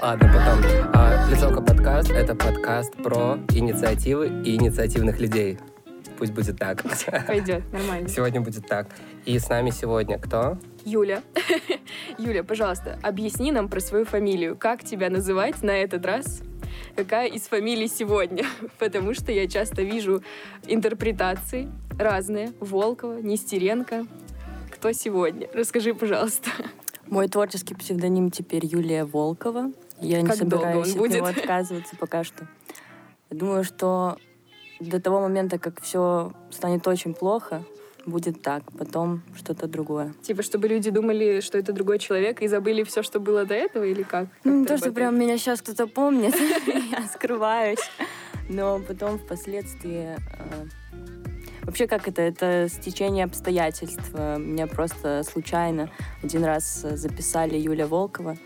Ладно, потом. А, Лицовка подкаст — это подкаст про инициативы и инициативных людей. Пусть будет так. Пойдет, нормально. Сегодня будет так. И с нами сегодня кто? Юля. Юля, пожалуйста, объясни нам про свою фамилию. Как тебя называть на этот раз? Какая из фамилий сегодня? Потому что я часто вижу интерпретации разные. Волкова, Нестеренко. Кто сегодня? Расскажи, пожалуйста. Мой творческий псевдоним теперь Юлия Волкова. Я не Как долго собираюсь от будет? него отказываться пока что. Думаю, что до того момента, как все станет очень плохо, будет так. Потом что-то другое. Типа, чтобы люди думали, что это другой человек, и забыли все, что было до этого, или как? Ну, не Как то, это что прям меня сейчас кто-то помнит, я скрываюсь. Но потом впоследствии... э, Вообще, как это? Это стечение обстоятельств. Меня просто случайно один раз записали Юля Волкова,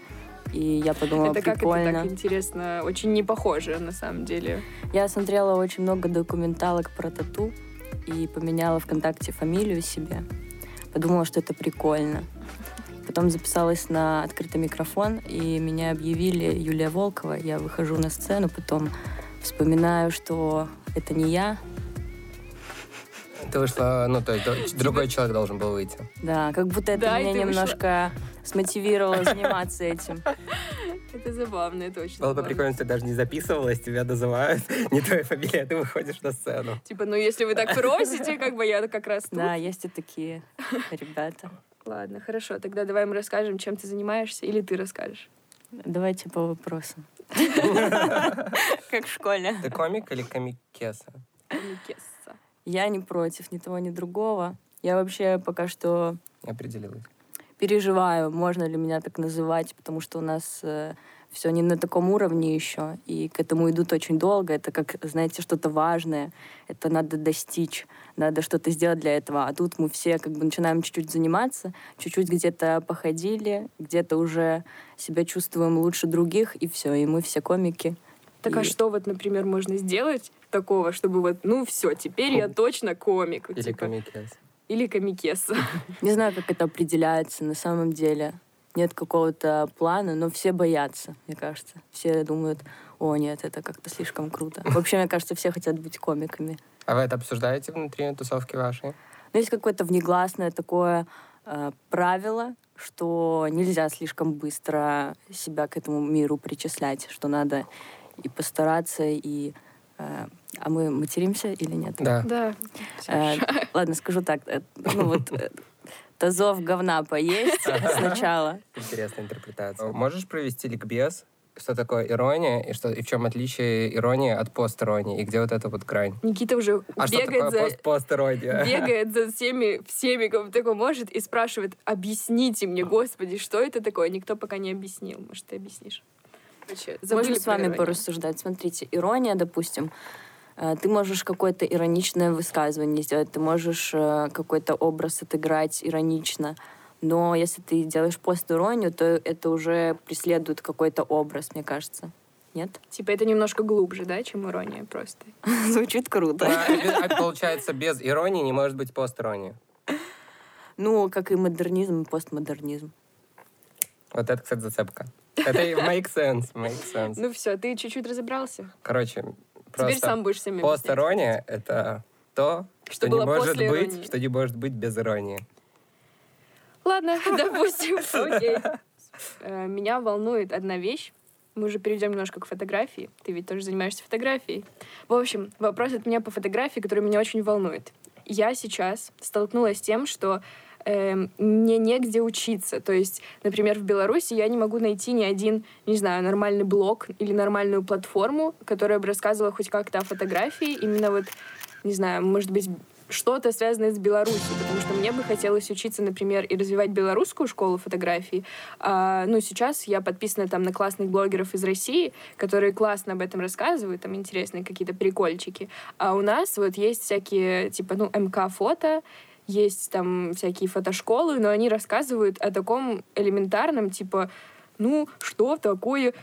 и я подумала, Это как это прикольно. так интересно, очень не похоже на самом деле. Я смотрела очень много документалок про тату и поменяла ВКонтакте фамилию себе. Подумала, что это прикольно. Потом записалась на открытый микрофон, и меня объявили Юлия Волкова. Я выхожу на сцену, потом вспоминаю, что это не я. Ты вышла, ну, то есть другой человек должен был выйти. Да, как будто это меня немножко смотивировало заниматься этим. Это забавно, это очень Было бы прикольно, если ты даже не записывалась, тебя называют, не твоя фамилия, а ты выходишь на сцену. Типа, ну если вы так просите, как бы я как раз тут. Да, есть и такие ребята. Ладно, хорошо, тогда давай мы расскажем, чем ты занимаешься, или ты расскажешь. Давайте по вопросам. Как в школе. Ты комик или комикеса? Комикесса. Я не против ни того, ни другого. Я вообще пока что определилась. переживаю, можно ли меня так называть, потому что у нас все не на таком уровне еще, и к этому идут очень долго. Это как, знаете, что-то важное, это надо достичь, надо что-то сделать для этого. А тут мы все как бы начинаем чуть-чуть заниматься, чуть-чуть где-то походили, где-то уже себя чувствуем лучше других, и все, и мы все комики. Так а И- что вот, например, можно сделать такого, чтобы вот, ну все, теперь я точно комик. Или типа, комикес. Или комикесса. Не знаю, как это определяется на самом деле. Нет какого-то плана, но все боятся, мне кажется. Все думают, о, нет, это как-то слишком круто. Вообще, мне кажется, все хотят быть комиками. А вы это обсуждаете внутри тусовки вашей? Но есть какое-то внегласное такое э, правило, что нельзя слишком быстро себя к этому миру причислять, что надо и постараться, и... э, а мы материмся или нет? Да. Да. Э, ладно, скажу так. э, ну вот, э, тазов говна поесть сначала. Интересная интерпретация. Можешь провести ликбез? Что такое ирония и, что, и в чем отличие иронии от постиронии? И где вот эта вот грань? Никита уже А что такое бегает за... пост бегает за всеми, всеми, кого только может, и спрашивает, объясните мне, господи, что это такое? Никто пока не объяснил. Может, ты объяснишь? Короче, Можем с вами иронию. порассуждать. Смотрите, ирония, допустим, э, ты можешь какое-то ироничное высказывание сделать, ты можешь э, какой-то образ отыграть иронично, но если ты делаешь пост-иронию, то это уже преследует какой-то образ, мне кажется. Нет? Типа это немножко глубже, да, чем ирония просто. Звучит круто. А, а получается, без иронии не может быть постиронии. Ну, как и модернизм, и постмодернизм. Вот это, кстати, зацепка. Это make sense, make sense. Ну все, ты чуть-чуть разобрался. Короче, Теперь сам просто будешь всем объяснять. пост-ирония — это то, Что что, не может быть, иронии. что не может быть без иронии. Ладно, допустим, окей. Э, Меня волнует одна вещь. Мы уже перейдем немножко к фотографии. Ты ведь тоже занимаешься фотографией. В общем, вопрос от меня по фотографии, который меня очень волнует. Я сейчас столкнулась с тем, что эм, мне негде учиться. То есть, например, в Беларуси я не могу найти ни один, не знаю, нормальный блог или нормальную платформу, которая бы рассказывала хоть как-то о фотографии. Именно вот, не знаю, может быть, что-то связанное с Беларусью, потому что мне бы хотелось учиться, например, и развивать белорусскую школу фотографии. А, ну, сейчас я подписана там на классных блогеров из России, которые классно об этом рассказывают, там интересные какие-то прикольчики. А у нас вот есть всякие, типа, ну, МК-фото, есть там всякие фотошколы, но они рассказывают о таком элементарном, типа, ну, что такое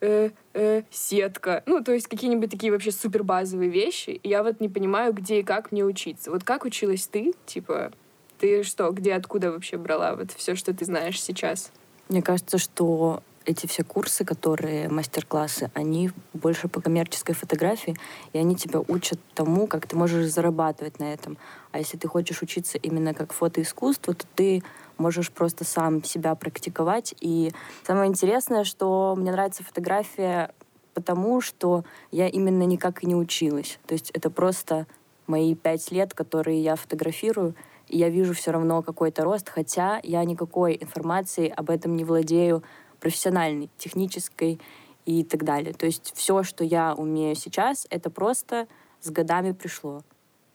э, э, сетка. Ну, то есть какие-нибудь такие вообще супер базовые вещи. И я вот не понимаю, где и как мне учиться. Вот как училась ты? Типа, ты что, где, откуда вообще брала вот все, что ты знаешь сейчас? Мне кажется, что эти все курсы, которые мастер-классы, они больше по коммерческой фотографии, и они тебя учат тому, как ты можешь зарабатывать на этом. А если ты хочешь учиться именно как фотоискусству, то ты можешь просто сам себя практиковать. И самое интересное, что мне нравится фотография потому, что я именно никак и не училась. То есть это просто мои пять лет, которые я фотографирую, и я вижу все равно какой-то рост, хотя я никакой информации об этом не владею профессиональной, технической и так далее. То есть все, что я умею сейчас, это просто с годами пришло.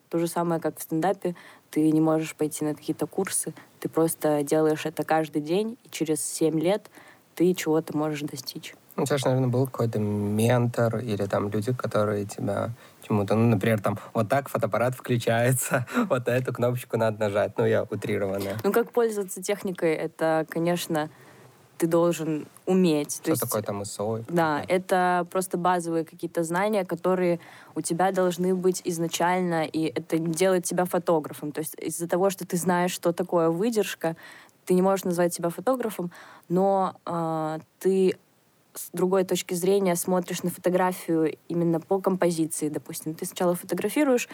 То же самое, как в стендапе. Ты не можешь пойти на какие-то курсы, ты просто делаешь это каждый день, и через 7 лет ты чего-то можешь достичь. Ну, у тебя же, наверное, был какой-то ментор или там люди, которые тебя чему-то... Ну, например, там вот так фотоаппарат включается, вот эту кнопочку надо нажать. Ну, я утрированная. Ну, как пользоваться техникой, это, конечно, ты должен уметь. Что То есть, такое там ISO? Да, это просто базовые какие-то знания, которые у тебя должны быть изначально, и это делает тебя фотографом. То есть из-за того, что ты знаешь, что такое выдержка, ты не можешь назвать себя фотографом, но э, ты с другой точки зрения смотришь на фотографию именно по композиции, допустим. Ты сначала фотографируешь,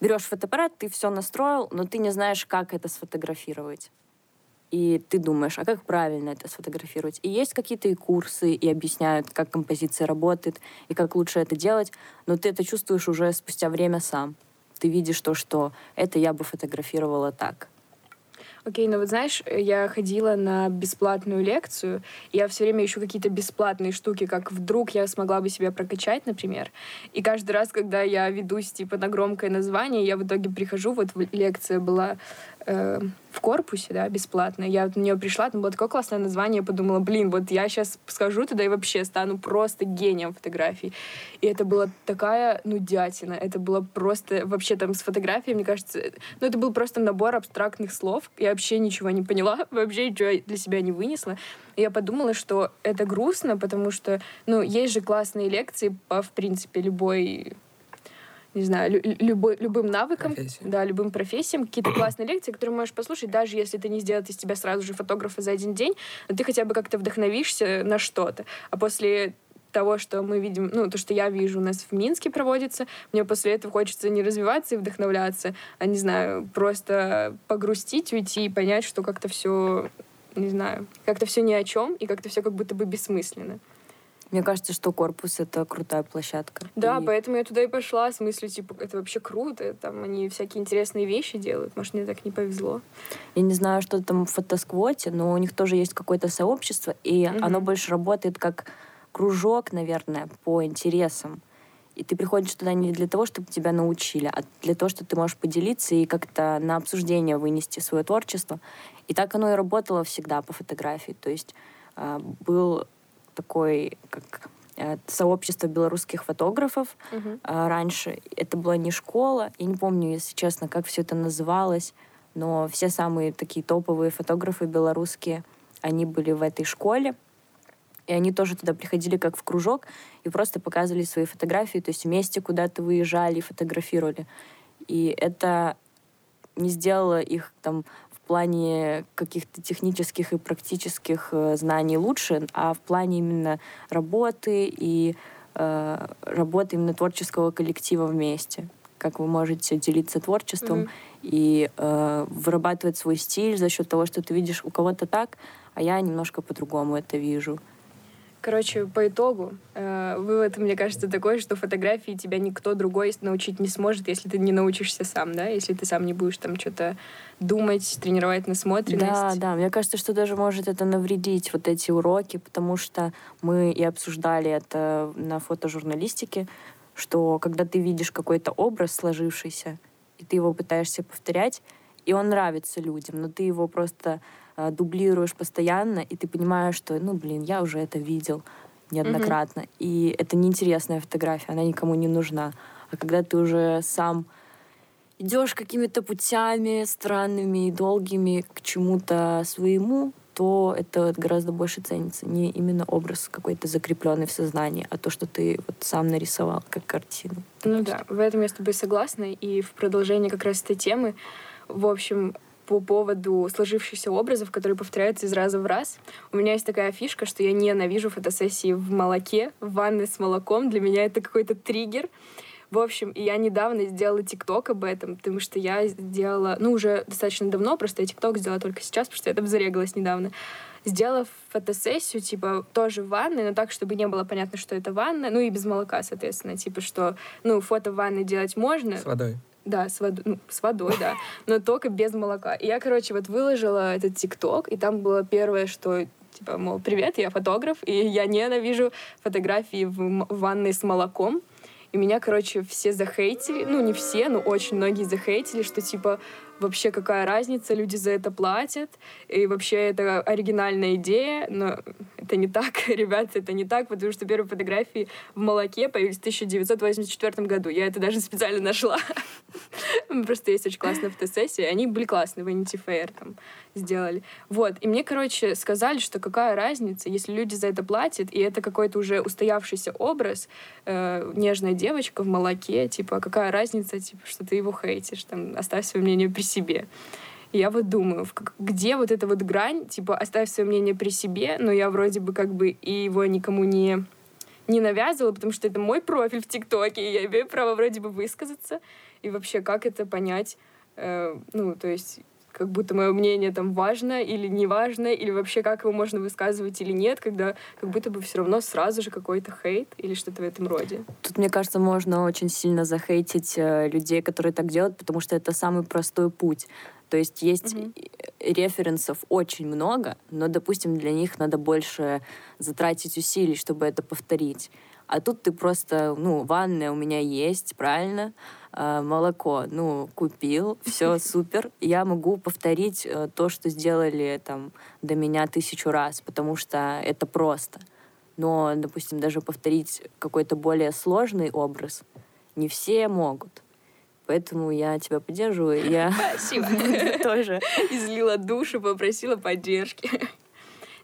берешь фотоаппарат, ты все настроил, но ты не знаешь, как это сфотографировать и ты думаешь, а как правильно это сфотографировать? И есть какие-то и курсы, и объясняют, как композиция работает, и как лучше это делать, но ты это чувствуешь уже спустя время сам. Ты видишь то, что это я бы фотографировала так. Окей, ну вот знаешь, я ходила на бесплатную лекцию, и я все время ищу какие-то бесплатные штуки, как вдруг я смогла бы себя прокачать, например. И каждый раз, когда я ведусь типа на громкое название, я в итоге прихожу, вот лекция была э, в корпусе, да, бесплатно. Я вот на нее пришла, там было такое классное название, я подумала, блин, вот я сейчас схожу туда и вообще стану просто гением фотографий. И это была такая нудятина, это было просто вообще там с фотографией, мне кажется, ну это был просто набор абстрактных слов, я вообще ничего не поняла, вообще ничего для себя не вынесла. И я подумала, что это грустно, потому что, ну, есть же классные лекции по, в принципе, любой не знаю, любой, любым навыкам, Профессия. да, любым профессиям, какие-то классные лекции, которые можешь послушать, даже если ты не сделаешь из тебя сразу же фотографа за один день, но ты хотя бы как-то вдохновишься на что-то. А после того, что мы видим, ну, то, что я вижу у нас в Минске проводится, мне после этого хочется не развиваться и вдохновляться, а, не знаю, просто погрустить, уйти и понять, что как-то все, не знаю, как-то все ни о чем, и как-то все как будто бы бессмысленно. Мне кажется, что корпус — это крутая площадка. Да, и... поэтому я туда и пошла с мыслью, типа, это вообще круто, там они всякие интересные вещи делают. Может, мне так не повезло. Я не знаю, что там в фотосквоте, но у них тоже есть какое-то сообщество, и угу. оно больше работает как кружок, наверное, по интересам. И ты приходишь туда не для того, чтобы тебя научили, а для того, чтобы ты можешь поделиться и как-то на обсуждение вынести свое творчество. И так оно и работало всегда по фотографии. То есть э, был такой, как э, сообщество белорусских фотографов uh-huh. раньше. Это была не школа, я не помню, если честно, как все это называлось, но все самые такие топовые фотографы белорусские, они были в этой школе, и они тоже туда приходили как в кружок и просто показывали свои фотографии, то есть вместе куда-то выезжали и фотографировали. И это не сделало их там плане каких-то технических и практических э, знаний лучше, а в плане именно работы и э, работы именно творческого коллектива вместе. Как вы можете делиться творчеством mm-hmm. и э, вырабатывать свой стиль за счет того, что ты видишь у кого-то так, а я немножко по-другому это вижу. Короче, по итогу, э, вывод, мне кажется, такой, что фотографии тебя никто другой научить не сможет, если ты не научишься сам, да, если ты сам не будешь там что-то думать, тренировать насмотренность. Да, да, мне кажется, что даже может это навредить, вот эти уроки, потому что мы и обсуждали это на фотожурналистике, что когда ты видишь какой-то образ сложившийся, и ты его пытаешься повторять, и он нравится людям, но ты его просто дублируешь постоянно, и ты понимаешь, что, ну, блин, я уже это видел неоднократно, mm-hmm. и это неинтересная фотография, она никому не нужна. А когда ты уже сам идешь какими-то путями странными и долгими к чему-то своему, то это гораздо больше ценится. Не именно образ какой-то закрепленный в сознании, а то, что ты вот сам нарисовал как картину. Ну да, в этом я с тобой согласна. И в продолжение как раз этой темы, в общем, по поводу сложившихся образов, которые повторяются из раза в раз. У меня есть такая фишка, что я ненавижу фотосессии в молоке, в ванной с молоком. Для меня это какой-то триггер. В общем, и я недавно сделала ТикТок об этом, потому что я сделала, ну, уже достаточно давно, просто я ТикТок сделала только сейчас, потому что я там зарегалась недавно. Сделала фотосессию, типа, тоже в ванной, но так, чтобы не было понятно, что это ванна, ну и без молока, соответственно, типа, что, ну, фото в ванной делать можно. С водой. Да, с водой, ну, с водой, да, но только без молока. И я, короче, вот выложила этот ТикТок, и там было первое, что типа, мол, привет, я фотограф, и я ненавижу фотографии в ванной с молоком. И меня, короче, все захейтили. Ну, не все, но очень многие захейтили, что, типа, вообще какая разница, люди за это платят, и вообще это оригинальная идея, но это не так, ребята, это не так, потому что первые фотографии в молоке появились в 1984 году. Я это даже специально нашла. Просто есть очень классная фотосессия, они были классные, Vanity Fair там сделали. Вот, и мне, короче, сказали, что какая разница, если люди за это платят, и это какой-то уже устоявшийся образ, э, нежная девочка в молоке, типа, какая разница, типа, что ты его хейтишь, там, оставь свое мнение при себе. Я вот думаю, где вот эта вот грань, типа, оставь свое мнение при себе, но я вроде бы как бы и его никому не, не навязывала, потому что это мой профиль в ТикТоке, и я имею право вроде бы высказаться. И вообще, как это понять? Э, ну, то есть, как будто мое мнение там важно или не важно, или вообще как его можно высказывать или нет, когда как будто бы все равно сразу же какой-то хейт или что-то в этом роде. Тут, мне кажется, можно очень сильно захейтить э, людей, которые так делают, потому что это самый простой путь. То есть есть угу. референсов очень много, но, допустим, для них надо больше затратить усилий, чтобы это повторить. А тут ты просто, ну, ванная у меня есть, правильно? А, молоко, ну, купил, все супер. Я могу повторить э, то, что сделали там до меня тысячу раз, потому что это просто. Но, допустим, даже повторить какой-то более сложный образ не все могут. Поэтому я тебя поддерживаю. Я Спасибо. тоже излила душу, попросила поддержки.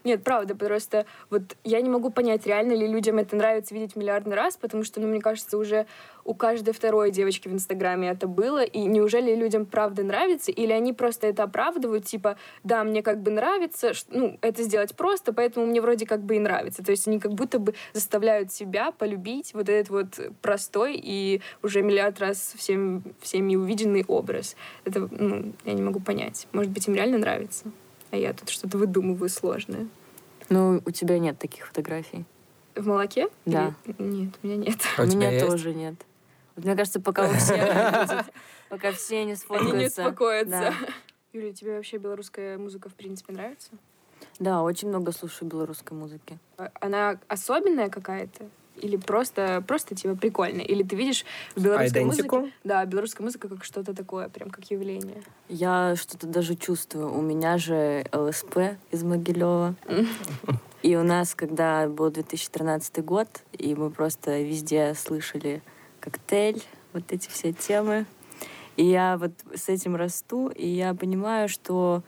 Нет, правда, просто вот я не могу понять, реально ли людям это нравится видеть миллиардный раз, потому что, ну, мне кажется, уже у каждой второй девочки в Инстаграме это было, и неужели людям правда нравится, или они просто это оправдывают, типа, да, мне как бы нравится, ну, это сделать просто, поэтому мне вроде как бы и нравится. То есть они как будто бы заставляют себя полюбить вот этот вот простой и уже миллиард раз всем, всеми увиденный образ. Это, ну, я не могу понять. Может быть, им реально нравится? А я тут что-то выдумываю сложное. Ну, у тебя нет таких фотографий. В молоке? Да. Или... Нет, у меня нет. А у, меня тоже нет. Вот мне кажется, пока у всех пока все не сфоткаются. Они не успокоятся. Юля, тебе вообще белорусская музыка в принципе нравится? Да, очень много слушаю белорусской музыки. А, она особенная какая-то? Или просто, просто типа прикольно? Или ты видишь в белорусской музыке... Да, белорусская музыка как что-то такое, прям как явление. Я что-то даже чувствую. У меня же ЛСП из Могилева. И у нас, когда был 2013 год, и мы просто везде слышали коктейль, вот эти все темы. И я вот с этим расту, и я понимаю, что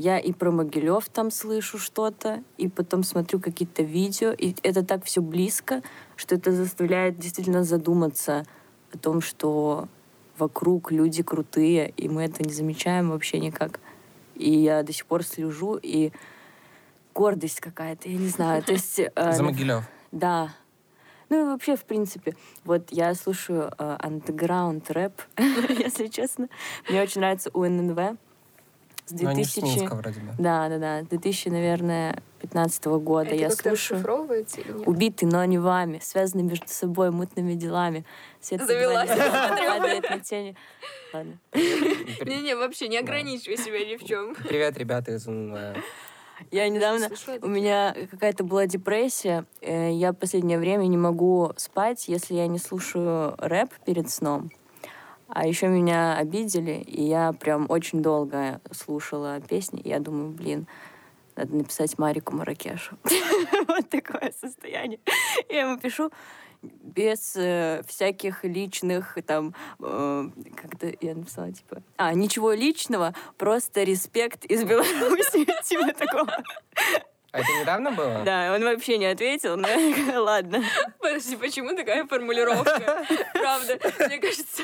я и про Могилев там слышу что-то, и потом смотрю какие-то видео, и это так все близко, что это заставляет действительно задуматься о том, что вокруг люди крутые, и мы это не замечаем вообще никак. И я до сих пор слежу, и гордость какая-то, я не знаю. То есть, э, За Могилев? Да. Ну и вообще, в принципе, вот я слушаю э, underground рэп, если честно. Мне очень нравится УННВ с 2000... Ну, Минска, вроде бы. Да, да, да. 2000, наверное, 15 года Это я слушаю. или нет? Убиты, но не вами, связаны между собой мутными делами. Свет Завелась. Ладно. Не-не, вообще не ограничивай себя ни в чем. Привет, ребята из я недавно... У меня какая-то была депрессия. Э, я в последнее время не могу спать, если я не слушаю рэп перед сном. А еще меня обидели, и я прям очень долго слушала песни. И я думаю, блин, надо написать Марику Маракешу. Вот такое состояние. Я ему пишу, без э, всяких личных там, э, как-то я написала, типа, а, ничего личного, просто респект из Беларуси, типа такого. А это недавно было? Да, он вообще не ответил, но ладно. Подожди, почему такая формулировка? Правда, мне кажется...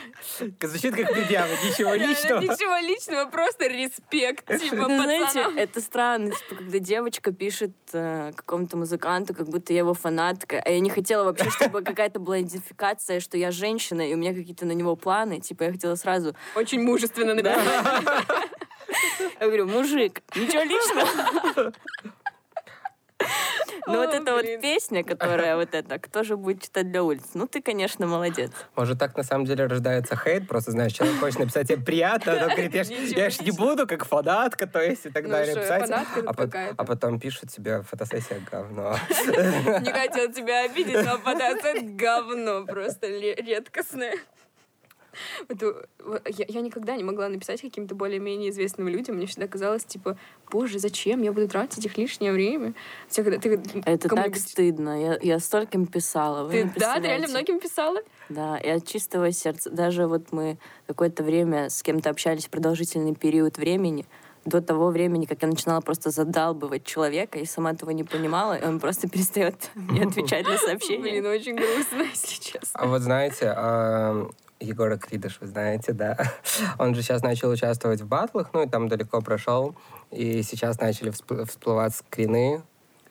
Звучит как предъява, ничего личного. Ничего личного, просто респект, типа, Ну, знаете, это странно, типа, когда девочка пишет э, какому-то музыканту, как будто я его фанатка, а я не хотела вообще, чтобы какая-то была идентификация, что я женщина, и у меня какие-то на него планы, типа, я хотела сразу, Очень мужественно написано. я говорю, мужик, ничего личного. Ну вот эта вот песня, которая вот эта, кто же будет читать для улиц? Ну ты, конечно, молодец. Может, так на самом деле рождается хейт, просто, знаешь, человек хочет написать тебе приятно, но говорит, я ж, не буду как фанатка, то есть и так Ну далее писать. а, а потом пишут тебе фотосессия говно. Не хотел тебя обидеть, но податься говно просто редкостное. Э, вот я, я никогда не могла написать каким-то более-менее известным людям. Мне всегда казалось, типа, боже, зачем я буду тратить их лишнее время? Хотя, когда ты Это так стыдно. Я, я стольким писала. Ты, да, ты реально многим писала? Да, и от чистого сердца. Даже вот мы какое-то время с кем-то общались, продолжительный период времени, до того времени, как я начинала просто задалбывать человека, и сама этого не понимала, и он просто перестает мне отвечать на сообщения. Блин, очень грустно, если честно. А вот знаете, а, Егора Кридыш, вы знаете, да? Он же сейчас начал участвовать в батлах, ну и там далеко прошел. И сейчас начали всп- всплывать скрины.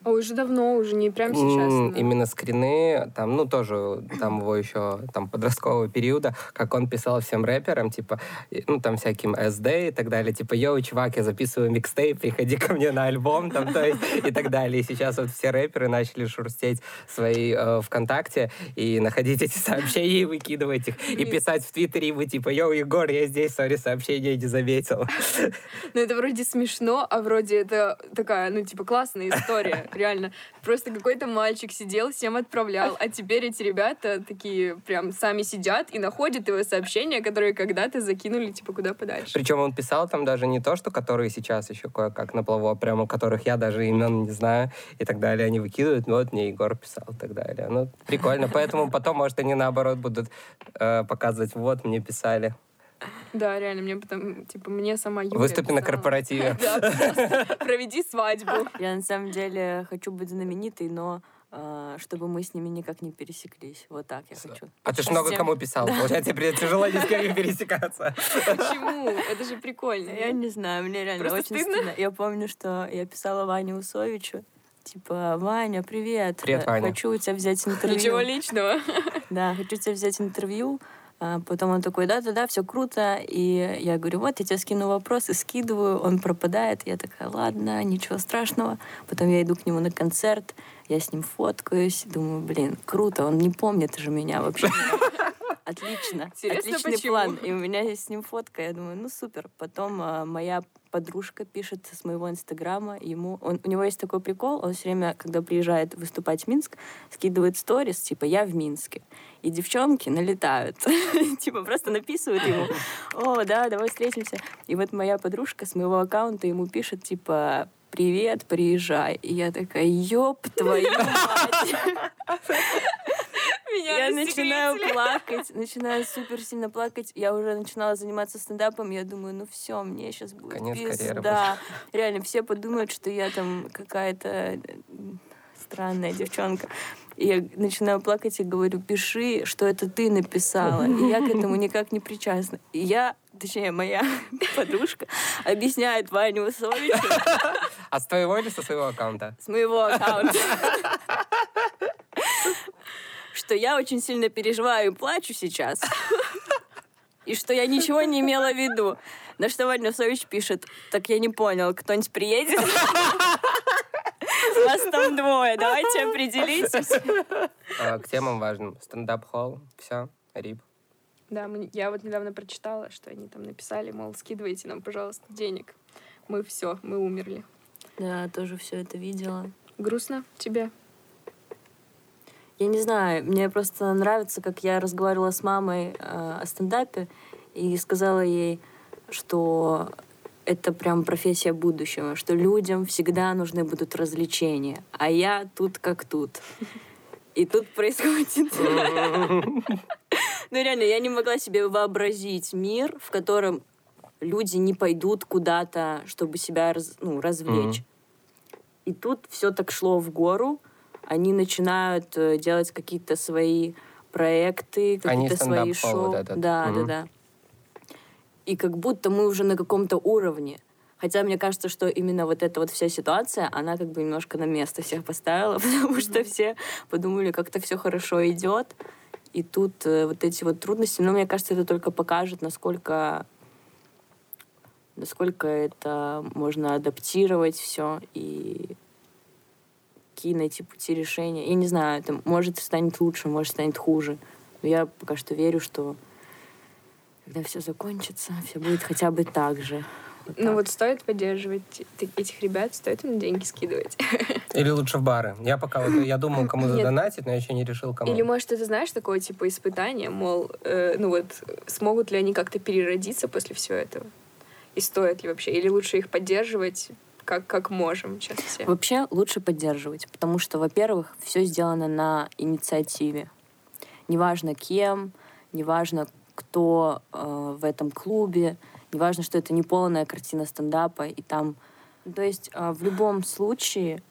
А уже давно, уже не прям сейчас. М, но- Именно скрины, там, ну, тоже, там его еще, там, подросткового периода, как он писал всем рэперам, типа, и, ну, там, всяким SD и так далее, типа, йоу, чувак, я записываю микстейп, приходи ко мне на альбом, там, то есть, и так далее. И сейчас вот все рэперы начали шурстеть свои э, ВКонтакте и находить эти сообщения и выкидывать их. И писать в Твиттере ему, типа, йоу, Егор, я здесь, сори, сообщение не заметил. Ну, это вроде смешно, а вроде это такая, ну, типа, классная история, реально. Просто какой-то мальчик сидел, всем отправлял, а теперь эти ребята такие прям сами сидят и находят его сообщения, которые когда-то закинули, типа, куда подальше. Причем он писал там даже не то, что которые сейчас еще кое-как на плаву, а прямо у которых я даже имен не знаю и так далее. Они выкидывают, ну вот мне Егор писал и так далее. Ну, прикольно. Поэтому потом, может, они наоборот будут э, показывать, вот, мне писали. Да, реально, мне потом, типа, мне сама Юля Выступи на корпоративе. Да, проведи свадьбу. Я на самом деле хочу быть знаменитой, но э, чтобы мы с ними никак не пересеклись. Вот так я хочу. А ты ж много кому писал. Получается, тебе придется тяжело ни с кем пересекаться. Почему? Это же прикольно. Я не знаю, мне реально очень стыдно? Я помню, что я писала Ване Усовичу, типа, Ваня, привет. Привет, Ваня. Хочу у тебя взять интервью. Ничего личного. Да, хочу у тебя взять интервью. А потом он такой, да-да-да, все круто. И я говорю, вот, я тебе скину вопросы, скидываю, он пропадает. Я такая, ладно, ничего страшного. Потом я иду к нему на концерт, я с ним фоткаюсь, думаю, блин, круто, он не помнит же меня вообще. Отлично. Интересно, Отличный почему? план. И у меня есть с ним фотка. Я думаю, ну супер. Потом а, моя подружка пишет с моего инстаграма ему. Он, у него есть такой прикол. Он все время, когда приезжает выступать в Минск, скидывает сторис, типа, я в Минске. И девчонки налетают. Типа просто написывают ему, о, да, давай встретимся. И вот моя подружка с моего аккаунта ему пишет, типа, привет, приезжай. И я такая, ёб твою мать. Меня Я начинаю плакать, начинаю супер сильно плакать. Я уже начинала заниматься стендапом. Я думаю, ну все, мне сейчас будет Конец пизда. Реально, все подумают, что я там какая-то э, странная девчонка. И я начинаю плакать и говорю, пиши, что это ты написала. И я к этому никак не причастна. И я, точнее, моя подружка объясняет Ване Усовичу А с твоего или со своего аккаунта? с моего аккаунта, что я очень сильно переживаю и плачу сейчас, и что я ничего не имела в виду. На что Ваня Усович пишет, так я не понял, кто-нибудь приедет? Вас там двое, давайте определитесь. А, К темам важным. Стендап-холл. Все. Рип. Да, мы- я вот недавно прочитала, что они там написали, мол, скидывайте нам, пожалуйста, денег. Мы все, мы умерли. Да, тоже все это видела. Грустно тебе? Я не знаю, мне просто нравится, как я разговаривала с мамой э, о стендапе и сказала ей, что это прям профессия будущего, что людям всегда нужны будут развлечения, а я тут как тут. И тут происходит... Ну, реально, я не могла себе вообразить мир, в котором люди не пойдут куда-то, чтобы себя ну, развлечь. И тут все так шло в гору. Они начинают э, делать какие-то свои проекты, Они какие-то свои шоу. вот этот. Да, Мгм. да, да. И как будто мы уже на каком-то уровне. Хотя мне кажется, что именно вот эта вот вся ситуация, она как бы немножко на место всех поставила, потому что все подумали, как-то все хорошо идет. И тут э, вот эти вот трудности, но мне кажется, это только покажет, насколько насколько это можно адаптировать все и какие найти пути решения. Я не знаю, это может станет лучше, может станет хуже. Но я пока что верю, что когда все закончится, все будет хотя бы так же. Вот Ну так. вот стоит поддерживать этих ребят, стоит им деньги скидывать. Или лучше в бары. Я пока вот, я думал, кому задонатить, но еще не решил, кому. Или, может, это, знаешь, такое, типа, испытание, мол, э, ну вот, смогут ли они как-то переродиться после всего этого? И стоит ли вообще? Или лучше их поддерживать, как, как можем сейчас все? Вообще лучше поддерживать, потому что, во-первых, все сделано на инициативе. Неважно кем, неважно кто э, в этом клубе, неважно, что это не полная картина стендапа, и там... То есть э, в любом случае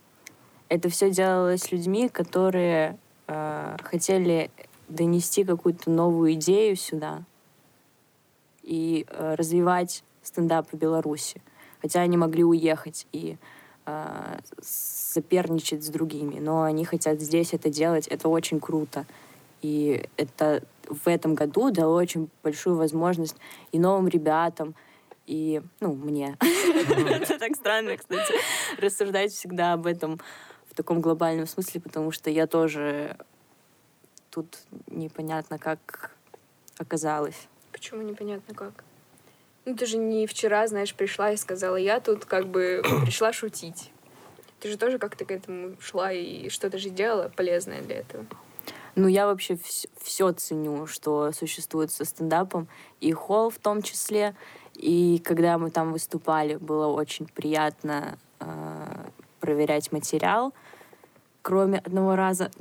это все делалось людьми, которые э, хотели донести какую-то новую идею сюда и э, развивать стендап в Беларуси. Хотя они могли уехать и э, соперничать с другими, но они хотят здесь это делать, это очень круто. И это в этом году дало очень большую возможность и новым ребятам, и, ну, мне. Это так странно, кстати, рассуждать всегда об этом в таком глобальном смысле, потому что я тоже тут непонятно, как оказалась. Почему непонятно как? Ну, ты же не вчера, знаешь, пришла и сказала, я тут как бы пришла шутить. Ты же тоже как-то к этому шла и что-то же делала полезное для этого. Ну, я вообще все ценю, что существует со стендапом, и холл в том числе. И когда мы там выступали, было очень приятно э, проверять материал, кроме одного раза.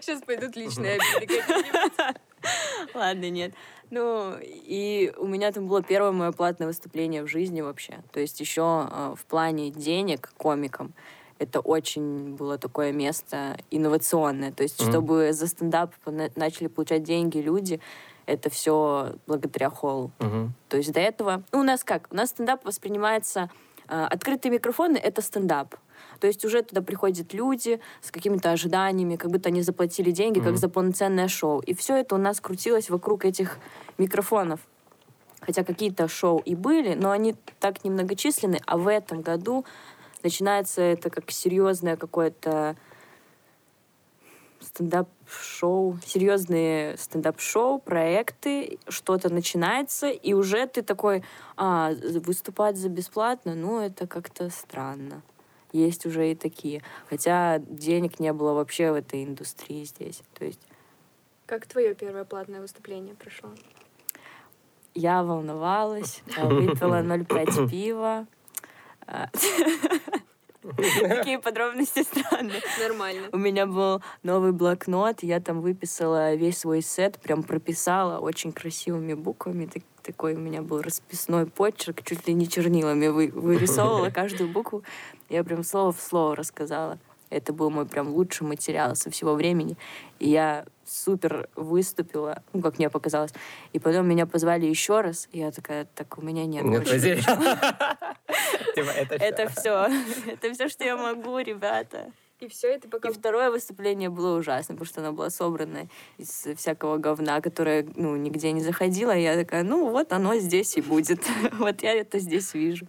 Сейчас пойдут личные обиды какие-нибудь. Ладно, нет. Ну, и у меня там было первое мое платное выступление в жизни вообще. То есть еще э, в плане денег комикам это очень было такое место инновационное. То есть, чтобы за стендап на- начали получать деньги люди, это все благодаря холлу. То есть до этого... Ну, у нас как? У нас стендап воспринимается... э, открытые микрофоны — это стендап. То есть уже туда приходят люди с какими-то ожиданиями, как будто они заплатили деньги, как Мгм. за полноценное шоу. И все это у нас крутилось вокруг этих микрофонов. Хотя какие-то шоу и были, но они так немногочисленны. А в этом году начинается это как серьезное какое-то стендап-шоу, серьезные стендап-шоу, проекты, что-то начинается, и уже ты такой, а, выступать за бесплатно, ну, это как-то странно. Есть уже и такие. Хотя денег не было вообще в этой индустрии здесь. То есть Как твое первое платное выступление прошло? я волновалась, я выпила 0,5 пива. Такие подробности странные. Нормально. У меня был новый блокнот, я там выписала весь свой сет, прям прописала очень красивыми буквами. Так- такой у меня был расписной почерк, чуть ли не чернилами вы- вырисовывала каждую букву. Я прям слово в слово рассказала. Это был мой прям лучший материал со всего времени. И я супер выступила, ну, как мне показалось. И потом меня позвали еще раз, и я такая, так, у меня нет, Нет больше потерь. ничего». Типа, это все. Это все, что я могу, ребята. И все это пока... И второе выступление было ужасно, потому что оно было собрано из всякого говна, которое, ну, нигде не заходило. И я такая, ну, вот оно здесь и будет. Вот я это здесь вижу.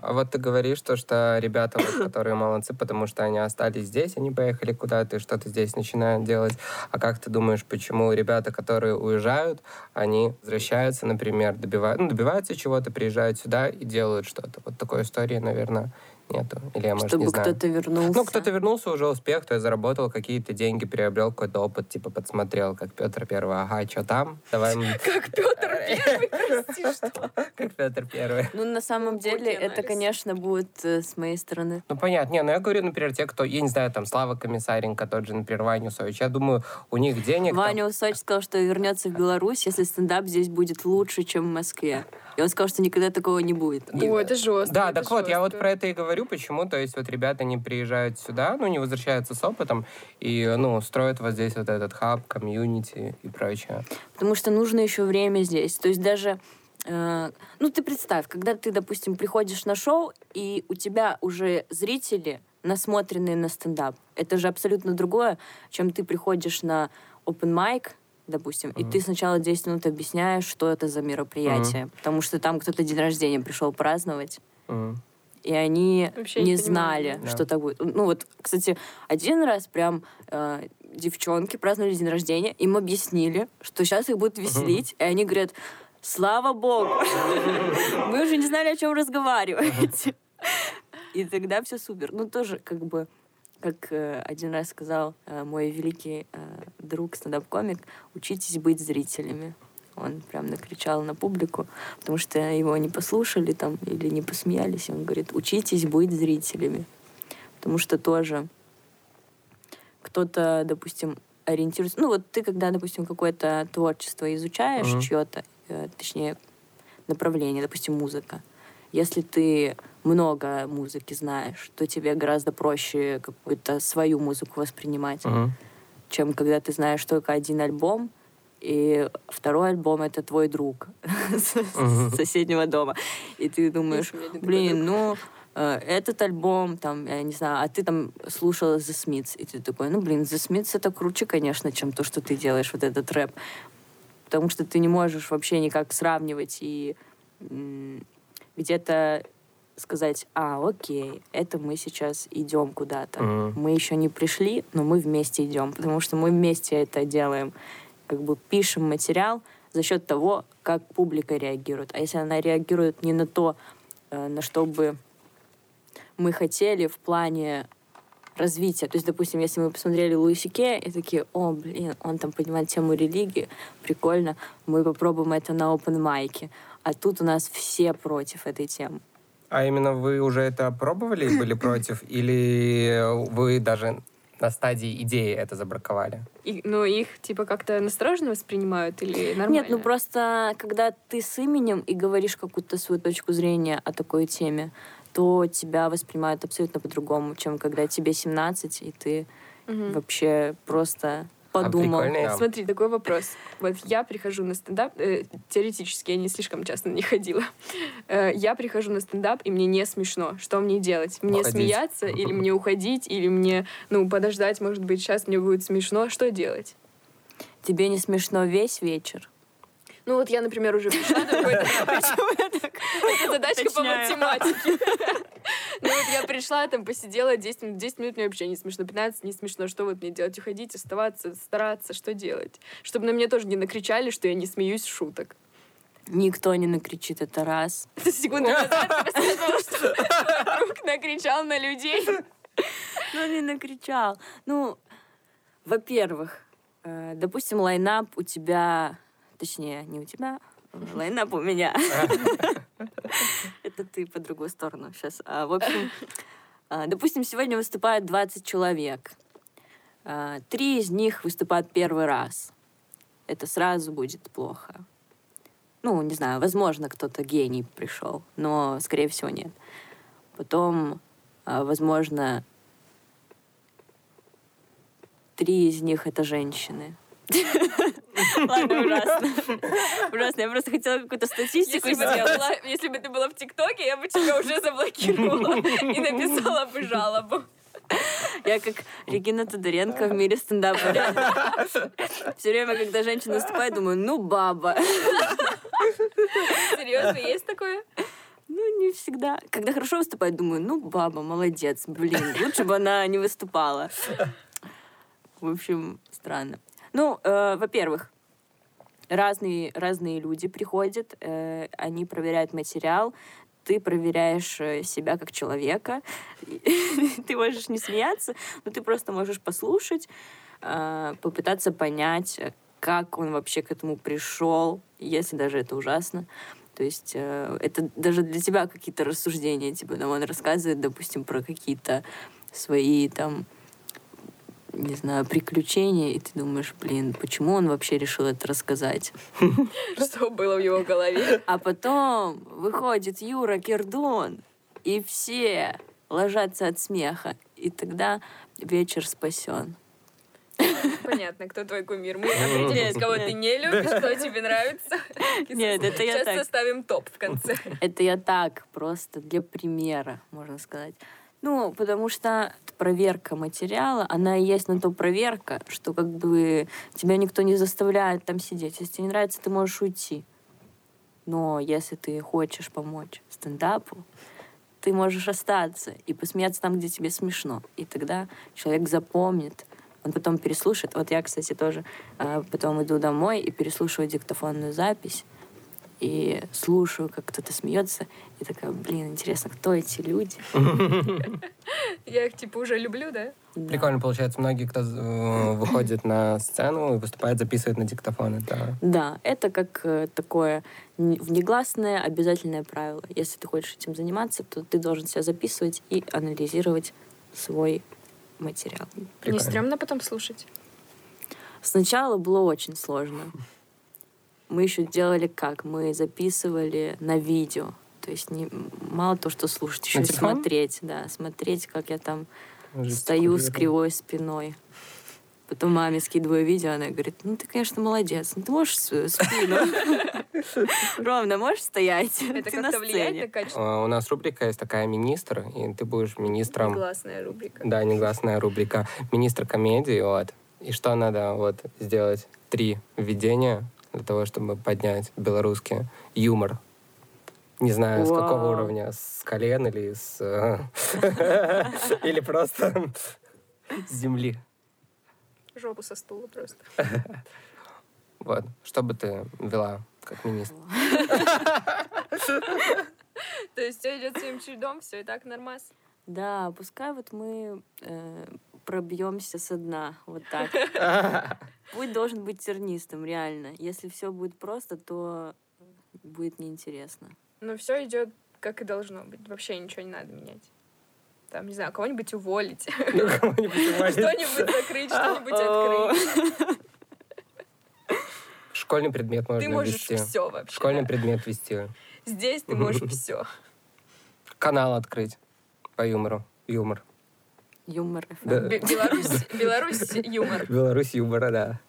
А вот ты говоришь, то, что ребята, вот, которые молодцы, потому что они остались здесь, они поехали куда-то и что-то здесь начинают делать. А как ты думаешь, почему ребята, которые уезжают, они возвращаются, например, добивают, ну, добиваются чего-то, приезжают сюда и делают что-то? Вот такой истории, наверное, нету. Или я, может, не Чтобы знаю. кто-то вернулся. Ну, кто-то вернулся, уже успех, то есть заработал какие-то деньги, приобрел какой-то опыт, типа подсмотрел, как Петр Первый, ага, что там? Давай... Как Петр Первый, прости, что? Как Петр Первый. Ну, на самом деле, это, конечно, будет э, с моей стороны. Ну, понятно. Не, ну я говорю, например, те, кто, я не знаю, там, Слава Комиссаренко, тот же, например, Ваня Усович. Я думаю, у них денег... Ваня Усоч сказал, что вернется в Беларусь, если стендап здесь будет лучше, чем в Москве. И он сказал, что никогда такого не будет. И- О, это жестко. Да, так вот, я вот про это и говорю, почему, то есть вот ребята не приезжают сюда, ну, не возвращаются с опытом и, ну, строят вот здесь вот этот хаб, комьюнити и прочее. Потому что нужно еще время здесь. То есть даже, э, ну ты представь, когда ты, допустим, приходишь на шоу, и у тебя уже зрители насмотренные на стендап. Это же абсолютно другое, чем ты приходишь на open mic, допустим, и ты сначала 10 минут объясняешь, что это за мероприятие. Потому что там кто-то день рождения пришел праздновать. Мгм. И они Вообще не не понимаю, знали, да. что так будет. Ну вот, кстати, один раз прям э, девчонки праздновали день рождения, им объяснили, что сейчас их будут веселить, и они говорят, слава богу, мы уже не знали, о чем разговаривать. И тогда все супер. Ну тоже как бы, как э, один раз сказал э, мой великий э, друг, стендап-комик, учитесь быть зрителями. Он прям накричал на публику, потому что его не послушали там или не посмеялись. И он говорит, учитесь быть зрителями. Потому что тоже кто-то, допустим, ориентируется... Ну вот ты, когда, допустим, какое-то творчество изучаешь, Мгм. чье-то, э, точнее, направление, допустим, музыка, если ты много музыки знаешь, то тебе гораздо проще какую-то свою музыку воспринимать, Мгм. чем когда ты знаешь только один альбом, и второй альбом — это твой друг с соседнего дома. И ты думаешь, блин, ну, э, этот альбом, там, я не знаю, а ты там слушала The Smiths, и ты такой, ну, блин, The Smiths это круче, конечно, чем то, что ты делаешь, вот этот рэп. Потому что ты не можешь вообще никак сравнивать и где-то сказать, а, окей, это мы сейчас идем куда-то. Мгм. Мы еще не пришли, но мы вместе идем, потому что мы вместе это делаем. Как бы пишем материал за счет того, как публика реагирует. А если она реагирует не на то, э, на что бы мы хотели в плане развития. То есть, допустим, если мы посмотрели Луиси Кея и такие, о, блин, он там понимает тему религии, прикольно, мы попробуем это на open майке. А тут у нас все против этой темы. А именно вы уже это пробовали и были против? Или вы даже на стадии идеи это забраковали? И- но их, типа, как-то настороженно воспринимают или нормально? Нет, ну просто когда ты с именем и говоришь какую-то свою точку зрения о такой теме, то тебя воспринимают абсолютно по-другому, чем когда тебе 17, и ты Мгм. вообще просто А подумал. прикольно, я- Смотри, такой вопрос. Вот я прихожу на стендап, э, теоретически я не слишком часто не ходила. Э, я прихожу на стендап, и мне не смешно. Что мне делать? Мне Уходить. смеяться или мне уходить, или мне, ну, подождать, может быть, сейчас мне будет смешно. Что делать? Тебе не смешно весь вечер. Ну вот я, например, уже пришла на какой-то... Это задачка по математике. Ну вот я пришла, там посидела 10 минут. 10 минут мне вообще не смешно, 15 не смешно. Что вот мне делать? Уходить, оставаться, стараться? Что делать? Чтобы на меня тоже не накричали, что я не смеюсь шуток. Никто не накричит, это раз. Секунду назад ты что твой друг накричал на людей. Ну, не накричал. Ну, во-первых, э, допустим, лайнап у тебя... Точнее, не у тебя, лайнап у меня. Это ты по другую сторону сейчас. В общем, а, допустим, сегодня выступает 20 человек. А, Три из них выступают первый раз. Это сразу будет плохо. Ну, не знаю, возможно, кто-то гений пришел, но, скорее всего, нет. Потом, а, возможно, три из них это женщины. Ладно, ужасно. Ужасно. Я просто хотела какую-то статистику Если бы, ты сделать. если бы ты была в ТикТоке, я бы тебя уже заблокировала и написала бы жалобу. Я как Регина Тодоренко в мире стендапа. Все время, когда женщина выступает, думаю, ну, баба. Серьезно, есть такое? Ну, не всегда. Когда хорошо выступает, думаю, ну, баба, молодец, блин, лучше бы она не выступала. В общем, странно. Ну, э, во-первых, разные, разные люди приходят, э, они проверяют материал, ты проверяешь э, себя как человека. Ты можешь не смеяться, но ты просто можешь послушать, э, попытаться понять, как он вообще к этому пришел, если даже это ужасно. То есть э, это даже для тебя какие-то рассуждения, типа, там он рассказывает, допустим, про какие-то свои там не знаю, приключения, и ты думаешь, блин, почему он вообще решил это рассказать? Что было в его голове? А потом выходит Юра Кирдон, и все ложатся от смеха, и тогда вечер спасен. Понятно, кто твой кумир. Мы определились, кого ты не любишь, кто тебе нравится. Нет, это я Сейчас так. составим топ в конце. Это я так, просто для примера, можно сказать. Ну, потому что проверка материала, она и есть на то проверка, что как бы тебя никто не заставляет там сидеть. Если тебе не нравится, ты можешь уйти. Но если ты хочешь помочь стендапу, ты можешь остаться и посмеяться там, где тебе смешно. И тогда человек запомнит, он потом переслушает. Вот я, кстати, тоже а, потом иду домой и переслушиваю диктофонную запись и слушаю, как кто-то смеется, и такая, блин, интересно, кто эти люди? Я их типа уже люблю, да? Прикольно получается. Многие, кто э, выходит на сцену и выступает, записывает на диктофон. Это Да, это как э, такое внегласное обязательное правило. Если ты хочешь этим заниматься, то ты должен себя записывать и анализировать свой материал. Не прикольно. стрёмно потом слушать? Сначала было очень сложно. Мы еще делали как? Мы записывали на видео. То есть не, мало то, что слушать, еще и смотреть, да, смотреть, как я там Жестикулирует. стою с кривой спиной. Потом маме скидываю видео, она говорит, ну ты, конечно, молодец, ну ты можешь с- спину ровно можешь стоять? Это как-то влияет сцене». на качество? А, У нас рубрика есть такая министр, и ты будешь министром. Классная рубрика. Да, негласная рубрика. Министр комедии, вот. И что надо вот сделать? Три введения для того, чтобы поднять белорусский юмор. Не знаю, с какого Вау. уровня, с колен или с... э, Или просто с земли. Жопу со стула просто. Вот. Что бы ты вела как министр? То есть все идет своим чередом, все и так нормас. Да, пускай вот мы э, пробьемся со дна, вот так. Путь должен быть тернистым, реально. Если все будет просто, то будет неинтересно. Но все идет как и должно быть. Вообще ничего не надо менять. Там, не знаю, кого-нибудь уволить, Ну, кого-нибудь уволить. что-нибудь закрыть, что-нибудь открыть. Школьный предмет можно Ты можешь вести. все вообще. Школьный да. предмет вести. Здесь ты можешь все. Канал открыть по юмору. Юмор. Юмор. Да. Беларусь, Беларусь юмор. Беларусь юмора, да.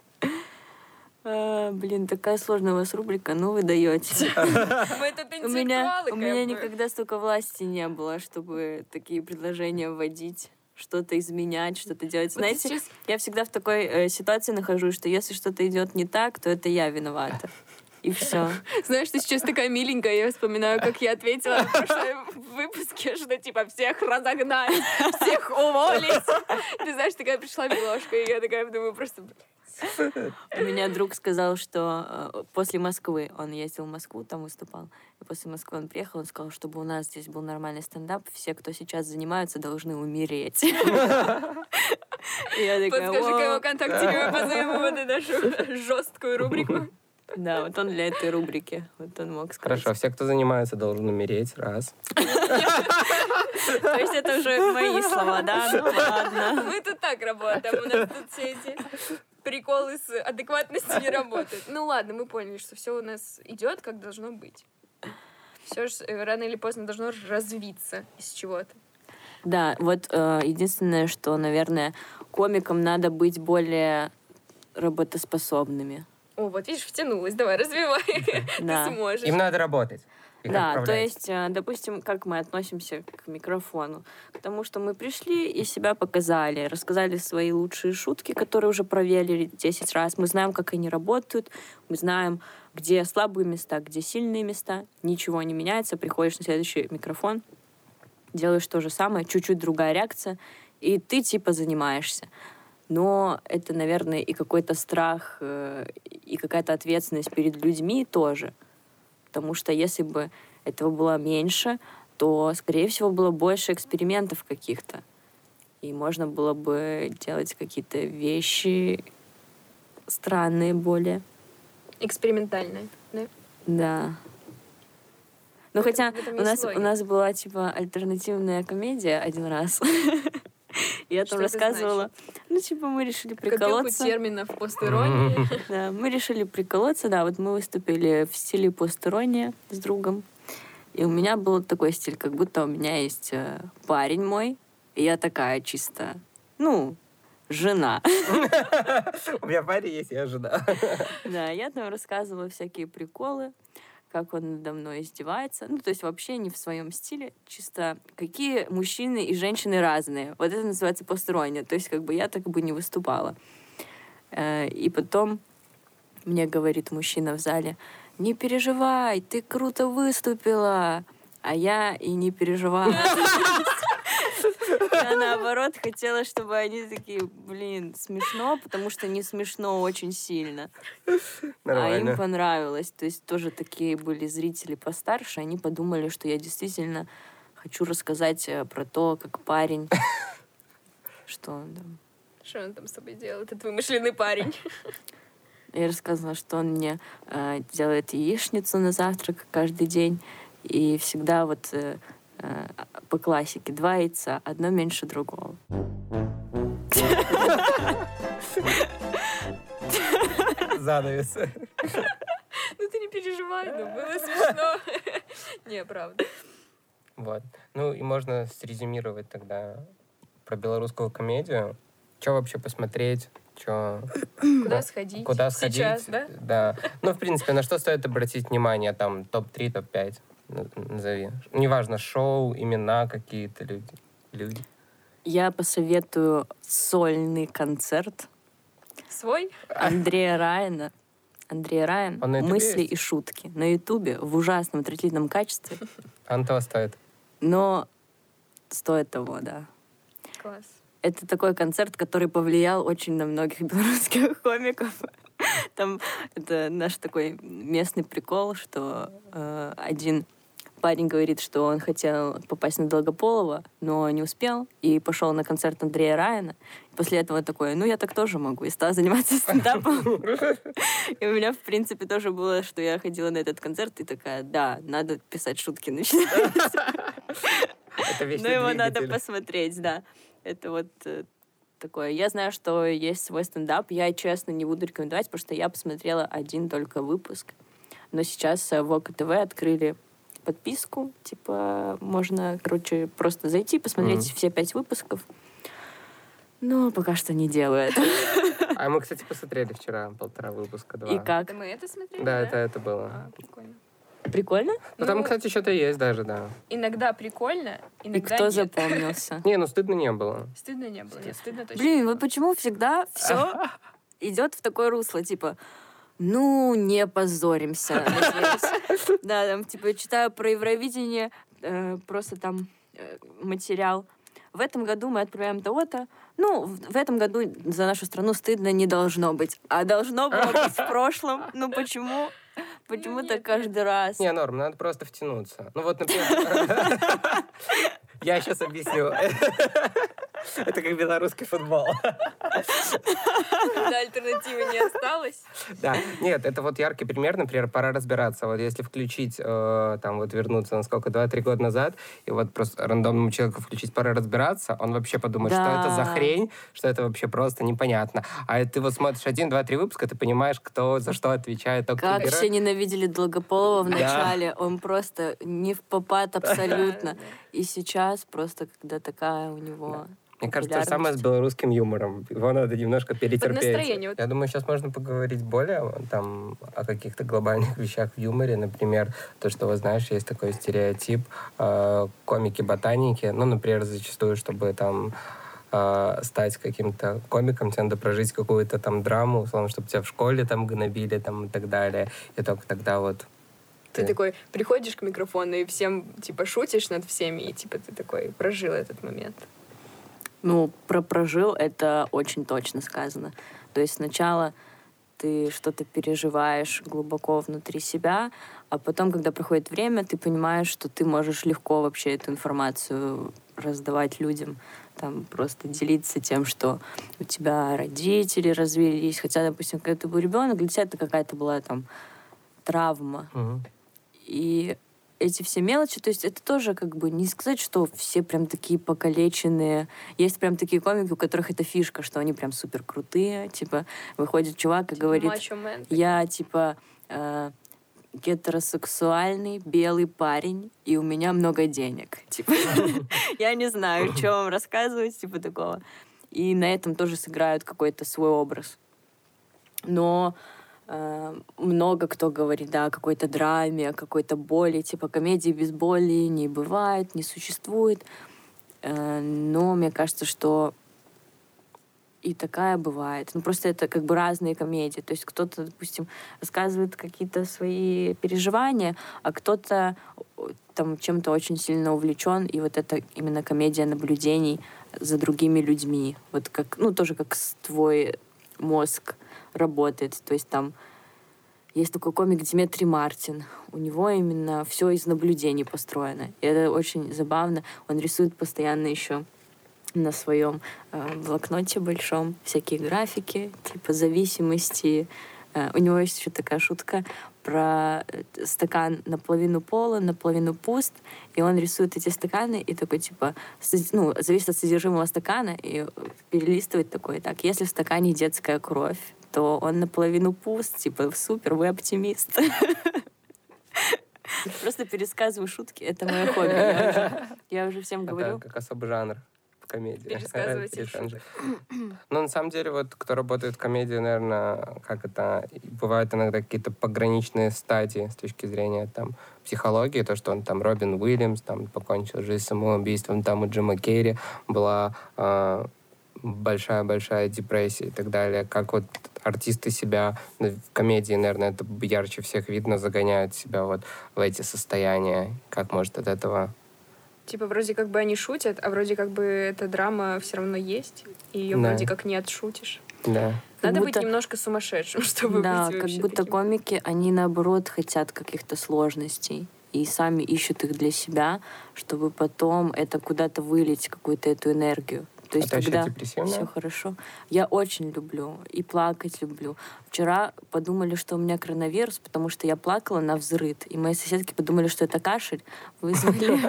А, блин, такая сложная у вас рубрика, ну вы даете. Мы тут У меня, у меня никогда столько власти не было, чтобы такие предложения вводить, что-то изменять, что-то делать. Вот Знаете, сейчас- я всегда в такой э, ситуации нахожусь, что если что-то идет не так, то это я виновата. И все. Знаешь, ты сейчас такая миленькая, я вспоминаю, как я ответила в прошлом выпуске, что типа всех разогнать, всех уволить. Ты знаешь, такая пришла Милошка, и я такая думаю, просто... У меня друг сказал, что э, после Москвы, он ездил в Москву, там выступал, и после Москвы он приехал, он сказал, чтобы у нас здесь был нормальный стендап, все, кто сейчас занимаются, должны умереть. Я такая, Подскажи-ка его «Вау». контакт, мы позовем его на нашу жесткую рубрику. Да, вот он для этой рубрики, вот он мог сказать. Хорошо, все, кто занимается, должен умереть. Раз. То есть это уже мои слова, да? Ну ладно. Мы тут так работаем, у нас тут все эти приколы с адекватностью не работают. Ну ладно, мы поняли, что все у нас идет, как должно быть. Все же э, рано или поздно должно развиться из чего-то. Да, вот э, единственное, что, наверное, комикам надо быть более работоспособными. О, вот видишь, втянулась. Давай, развивай. Ты сможешь. Им надо работать. Да, то есть, э, допустим, как мы относимся к микрофону. К тому, что мы пришли и себя показали, рассказали свои лучшие шутки, которые уже проверили 10 раз. Мы знаем, как они работают, мы знаем, где слабые места, где сильные места. Ничего не меняется, приходишь на следующий микрофон, делаешь то же самое, чуть-чуть другая реакция, и ты типа занимаешься. Но это, наверное, и какой-то страх, э, и какая-то ответственность перед людьми тоже. Потому что если бы этого было меньше, то, скорее всего, было больше экспериментов каких-то. И можно было бы делать какие-то вещи странные более. Экспериментальная, да? Да. Ну, хотя у нас, у нас была, типа, альтернативная комедия один раз. Я там рассказывала. Ну, типа, мы решили приколоться. терминов постиронии. Да, мы решили приколоться, да, вот мы выступили в стиле постирония с другом. И у меня был такой стиль, как будто у меня есть э, парень мой, и я такая чисто, ну, жена. У меня парень есть, я жена. Да, я там рассказывала всякие приколы, как он надо мной издевается. Ну, то есть вообще не в своем стиле, чисто какие мужчины и женщины разные. Вот это называется постирония. То есть как бы я так бы не выступала. Э, И потом мне говорит мужчина в зале, не переживай, ты круто выступила. А я и не переживала. Я наоборот хотела, чтобы они такие, блин, смешно, потому что не смешно очень сильно. А им Нормально. понравилось. То есть тоже такие были зрители постарше. Они подумали, что я действительно хочу рассказать э, про то, как парень... Что он там... Что он там с собой делает, этот вымышленный парень? Я рассказывала, что он мне э, делает яичницу на завтрак каждый день. И всегда вот э, по классике два яйца, одно меньше другого. Занавес. Ну ты не переживай, ну было смешно. Не, правда. Вот. Ну и можно срезюмировать тогда про белорусскую комедию. Что вообще посмотреть? Что... Куда сходить? Куда сходить? Сейчас, да? Да. Ну, в принципе, на что стоит обратить внимание? Там топ-3, топ-5 на- назови. Неважно, шоу, имена какие-то люди. люди. Я посоветую сольный концерт Свой? Андрея Райана. Андрей Райан Он на Ютубе «Мысли есть? и шутки» на Ютубе в ужасном отвратительном качестве, Антова стоит. но стоит того, да. Класс. Это такой концерт, который повлиял очень на многих белорусских комиков. Там это наш такой местный прикол, что э, один парень говорит, что он хотел попасть на Долгополова, но не успел, и пошел на концерт Андрея Райана. После этого такой, ну, я так тоже могу, и стал заниматься стендапом. И у меня, в принципе, тоже было, что я ходила на этот концерт и такая, да, надо писать шутки начинать. Но вечный его надо посмотреть, да. Это вот э, такое. Я знаю, что есть свой стендап. Я, честно, не буду рекомендовать, потому что я посмотрела один только выпуск. Но сейчас э, в ОК ТВ открыли подписку. Типа, можно, короче, просто зайти, посмотреть Мгм. все пять выпусков. Но пока что не делаю это. А мы, кстати, посмотрели вчера полтора выпуска, два. И как? Это мы это смотрели, Да, это, это было. А, прикольно. Прикольно? Ну, там, Ну, кстати, что-то есть даже, да. Иногда прикольно, И иногда кто нет. запомнился? Не, ну стыдно не было. Стыдно не было, нет, стыдно точно. Блин, вот почему всегда все идет в такое русло, типа, ну, не позоримся, надеюсь. Да, там, типа, читаю про Евровидение, э, просто там э, материал. В этом году мы отправляем того-то. Ну, в этом году за нашу страну стыдно не должно быть. А должно было быть в прошлом. Ну, почему? Почему нет, так каждый раз? Не, норм, надо просто втянуться. Ну вот, например... Я сейчас объясню. Это как белорусский футбол. Да, альтернативы не осталось. Да, нет, это вот яркий пример, например, пора разбираться. Вот если включить, э, там вот вернуться, на сколько, 2-3 года назад, и вот просто рандомному человеку включить пора разбираться, он вообще подумает, что это за Да. хрень, что это вообще просто непонятно. А ты вот смотришь один, два, три выпуска, ты понимаешь, кто за что отвечает. только Как все ненавидели Долгополова в Да. начале. Он просто не в попад абсолютно. Да, И сейчас просто, когда такая у него... Мне кажется, самое с белорусским юмором. Его надо немножко перетерпеть. настроение вот. Я думаю, сейчас можно поговорить более там, о каких-то глобальных вещах в юморе. Например, то, что, вы знаешь, есть такой стереотип э, комики-ботаники. Ну, например, зачастую, чтобы там э, стать каким-то комиком, тебе надо прожить какую-то там драму, условно, чтобы тебя в школе там гнобили там, и так далее. И только тогда вот Ты ты- такой приходишь к микрофону и всем, типа, шутишь над всеми, и, типа, ты такой прожил этот момент. Ну, про прожил это очень точно сказано. То есть сначала ты что-то переживаешь глубоко внутри себя, а потом, когда проходит время, ты понимаешь, что ты можешь легко вообще эту информацию раздавать людям, там просто делиться тем, что у тебя родители развелись, хотя, допустим, когда ты был ребенок, для тебя это какая-то была там травма. Мгм. И эти все мелочи, то есть это тоже как бы не сказать, что все прям такие покалеченные. Есть прям такие комики, у которых это фишка, что они прям супер крутые. Типа выходит чувак и говорит, Мачо-мен. я типа э, гетеросексуальный белый парень, и у меня много денег. Типа, я не знаю, что вам рассказывать, типа такого. И на этом тоже сыграют какой-то свой образ. Но много кто говорит, да, о какой-то драме, о какой-то боли, типа комедии без боли не бывает, не существует. Э, но мне кажется, что и такая бывает. Ну, просто это как бы разные комедии. То есть кто-то, допустим, рассказывает какие-то свои переживания, а кто-то там чем-то очень сильно увлечен, и вот это именно комедия наблюдений за другими людьми. Вот как, ну, тоже как с- твой мозг работает. То есть там есть такой комик Дмитрий Мартин. У него именно все из наблюдений построено. И это очень забавно. Он рисует постоянно еще на своем э, блокноте большом всякие графики, типа зависимости. Э, у него есть еще такая шутка про э, стакан наполовину пола, наполовину пуст, и он рисует эти стаканы и такой типа, ну, зависит от содержимого стакана, и э, перелистывает такой, так, если в стакане детская кровь, то он наполовину пуст, типа, супер, вы оптимист. Просто пересказываю шутки, это мое хобби. Я уже, всем говорю. Это как особый жанр комедии. Пересказывать. Ну, на самом деле, вот кто работает в комедии, наверное, как это... Бывают иногда какие-то пограничные стадии с точки зрения там психологии, то, что он там Робин Уильямс там покончил жизнь самоубийством, там у Джима Керри была а, большая-большая депрессия и так далее. Как вот артисты себя в комедии, наверное, это ярче всех видно, загоняют себя вот в эти состояния. Как может от этого Типа вроде как бы они шутят, а вроде как бы эта драма все равно есть, и ее Да. вроде как не отшутишь. Да. Как Надо будто- быть немножко сумасшедшим, чтобы Да, быть как будто таким. комики, они наоборот хотят каких-то сложностей и сами ищут их для себя, чтобы потом это куда-то вылить, какую-то эту энергию. То есть, это когда все хорошо. Я очень люблю и плакать люблю. Вчера подумали, что у меня коронавирус, потому что я плакала на взрыд. И мои соседки подумали, что это кашель. Вызвали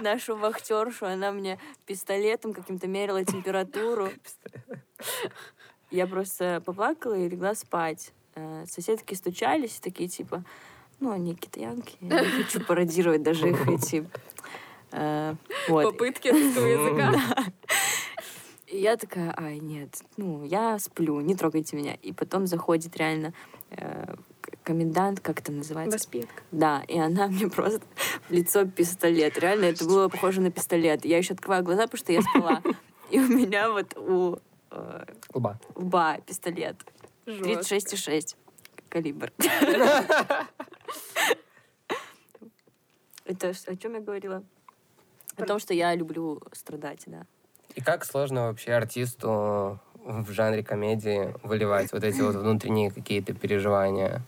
нашу вахтершу. Она мне пистолетом каким-то мерила температуру. Я просто поплакала и легла спать. Э, Соседки стучались, такие типа, ну, они китаянки. Я не хочу пародировать даже их эти... э, Вот. Попытки русского языка. И я такая, ай, нет, ну, я сплю, не трогайте меня. И потом заходит реально э, комендант, как это называется? Воспитка. Да, и она мне просто в лицо пистолет. Реально, это было похоже на пистолет. Я еще открываю глаза, потому что я спала. И у меня вот у э, Лба. лба пистолет. Жестко. 36,6 калибр. Это о чем я говорила? О том, что я люблю страдать, да. И как сложно вообще артисту в жанре комедии выливать вот эти вот внутренние какие-то переживания?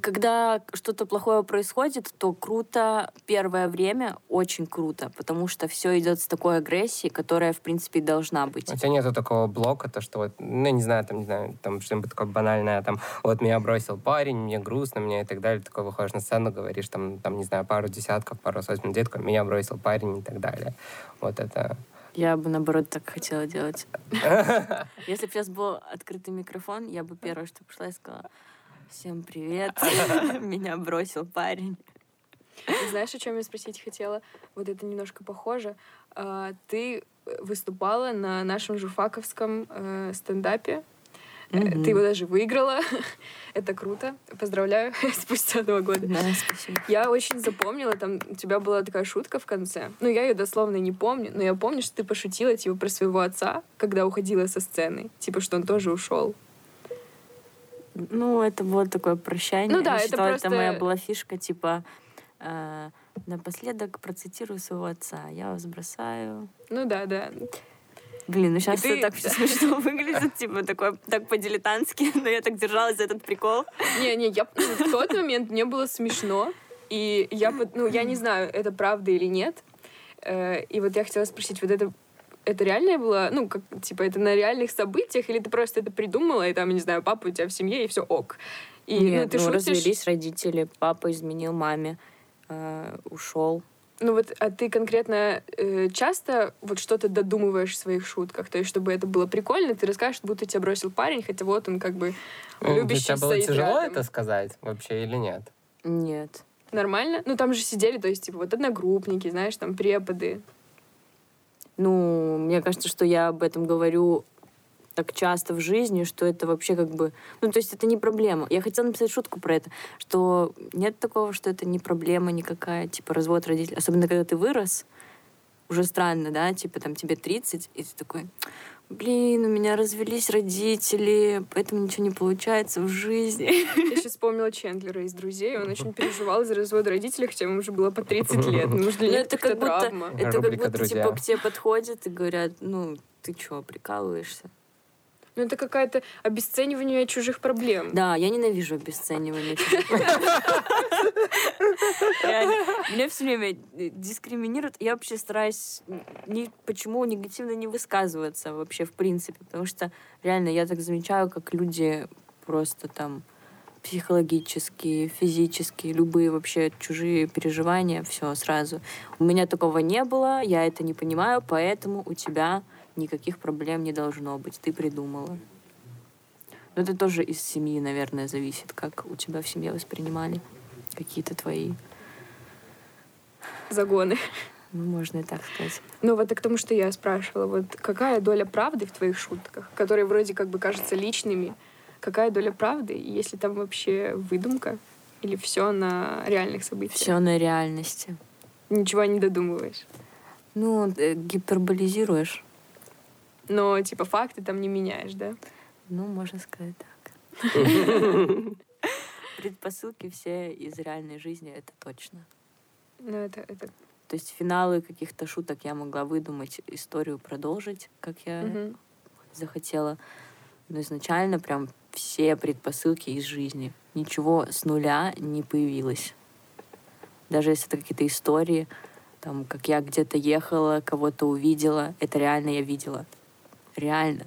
Когда что-то плохое происходит, то круто первое время, очень круто, потому что все идет с такой агрессией, которая, в принципе, должна быть. У тебя нету такого блока, то что вот, ну, не знаю, там, не знаю, там что-нибудь такое банальное, там, вот меня бросил парень, мне грустно, мне и так далее, такой выходишь на сцену, говоришь, там, там, не знаю, пару десятков, пару сотен такой, меня бросил парень и так далее. Вот это... Я бы, наоборот, так хотела делать. Если бы сейчас был открытый микрофон, я бы первое, что пошла и сказала, всем привет, меня бросил парень. Знаешь, о чем я спросить хотела? Вот это немножко похоже. А, Ты выступала на нашем журфаковском э, стендапе. Э. Ты его даже выиграла. Это круто. Поздравляю спустя два года. Да, спасибо. Я очень запомнила, там у тебя была такая шутка в конце. Ну, я ее дословно не помню, но я помню, что ты пошутила, типа, про своего отца, когда уходила со сцены. Типа, что он тоже ушел. Ну, это было такое прощание. Ну да, Я это считала, просто- моя была фишка, типа, э, напоследок процитирую своего отца. Я вас бросаю. Ну да, да. Блин, ну сейчас И ты- это так все смешно выглядит, типа, такое, так по-дилетантски, но я так держалась за этот прикол. Не-не, я в тот момент мне было смешно, И я, ну, я не знаю, это правда или нет. Э, И вот я хотела спросить, вот это это реальное было, ну, как, типа, это на реальных событиях, или ты просто это придумала, и там, не знаю, папа у тебя в семье, и все ок. И, Нет, ну, ты ну, шутишь, развелись родители, папа изменил маме, э, ушел. Ну вот, а ты конкретно э, часто вот что-то додумываешь в своих шутках? То есть, чтобы это было прикольно, ты расскажешь, будто тебя бросил парень, хотя вот он как бы Ну, Для любящий тебя было тяжело рядом. это сказать вообще или нет? Нет. Нормально? Ну, там же сидели, то есть, типа, вот одногруппники, знаешь, там преподы. Ну, мне кажется, что я об этом говорю так часто в жизни, что это вообще как бы... Ну, то есть это не проблема. Я хотела написать шутку про это, что нет такого, что это не проблема никакая, типа развод родителей. Особенно, когда ты вырос, уже странно, да, типа там тебе 30, и ты такой, блин, у меня развелись родители, поэтому ничего не получается в жизни. Я сейчас вспомнила Чендлера из «Друзей», он очень переживал за развод родителей, хотя ему уже было по 30 лет. Ну, может, для Ну, них это как будто, травма. это как будто «Друзья». типа к тебе подходят и говорят, ну, ты чё, прикалываешься? Ну, это какое-то обесценивание чужих проблем. Да, я ненавижу обесценивание. чужих. Меня все время э, дискриминируют. Я вообще стараюсь ни, почему негативно не высказываться вообще в принципе. Потому что реально я так замечаю, как люди просто там психологические, физические, любые вообще чужие переживания, все сразу. У меня такого не было, я это не понимаю, поэтому у тебя никаких проблем не должно быть. Ты придумала. Но это тоже из семьи, наверное, зависит, как у тебя в семье воспринимали какие-то твои, Загоны. ну, можно и так сказать. Ну, вот и к тому, что я спрашивала, вот какая доля правды в твоих шутках, которые вроде как бы кажутся личными, какая доля правды, и если там вообще выдумка, или все на реальных событиях? Все на реальности. Ничего не додумываешь. Ну, э, гиперболизируешь. Но, типа, факты там не меняешь, да? Ну, можно сказать так. Предпосылки все из реальной жизни, это точно. Ну, это, это... То есть финалы каких-то шуток я могла выдумать, историю продолжить, как я мгм. захотела. Но изначально прям все предпосылки из жизни. Ничего с нуля не появилось. Даже если это какие-то истории, там, как я где-то ехала, кого-то увидела, это реально я видела. Реально.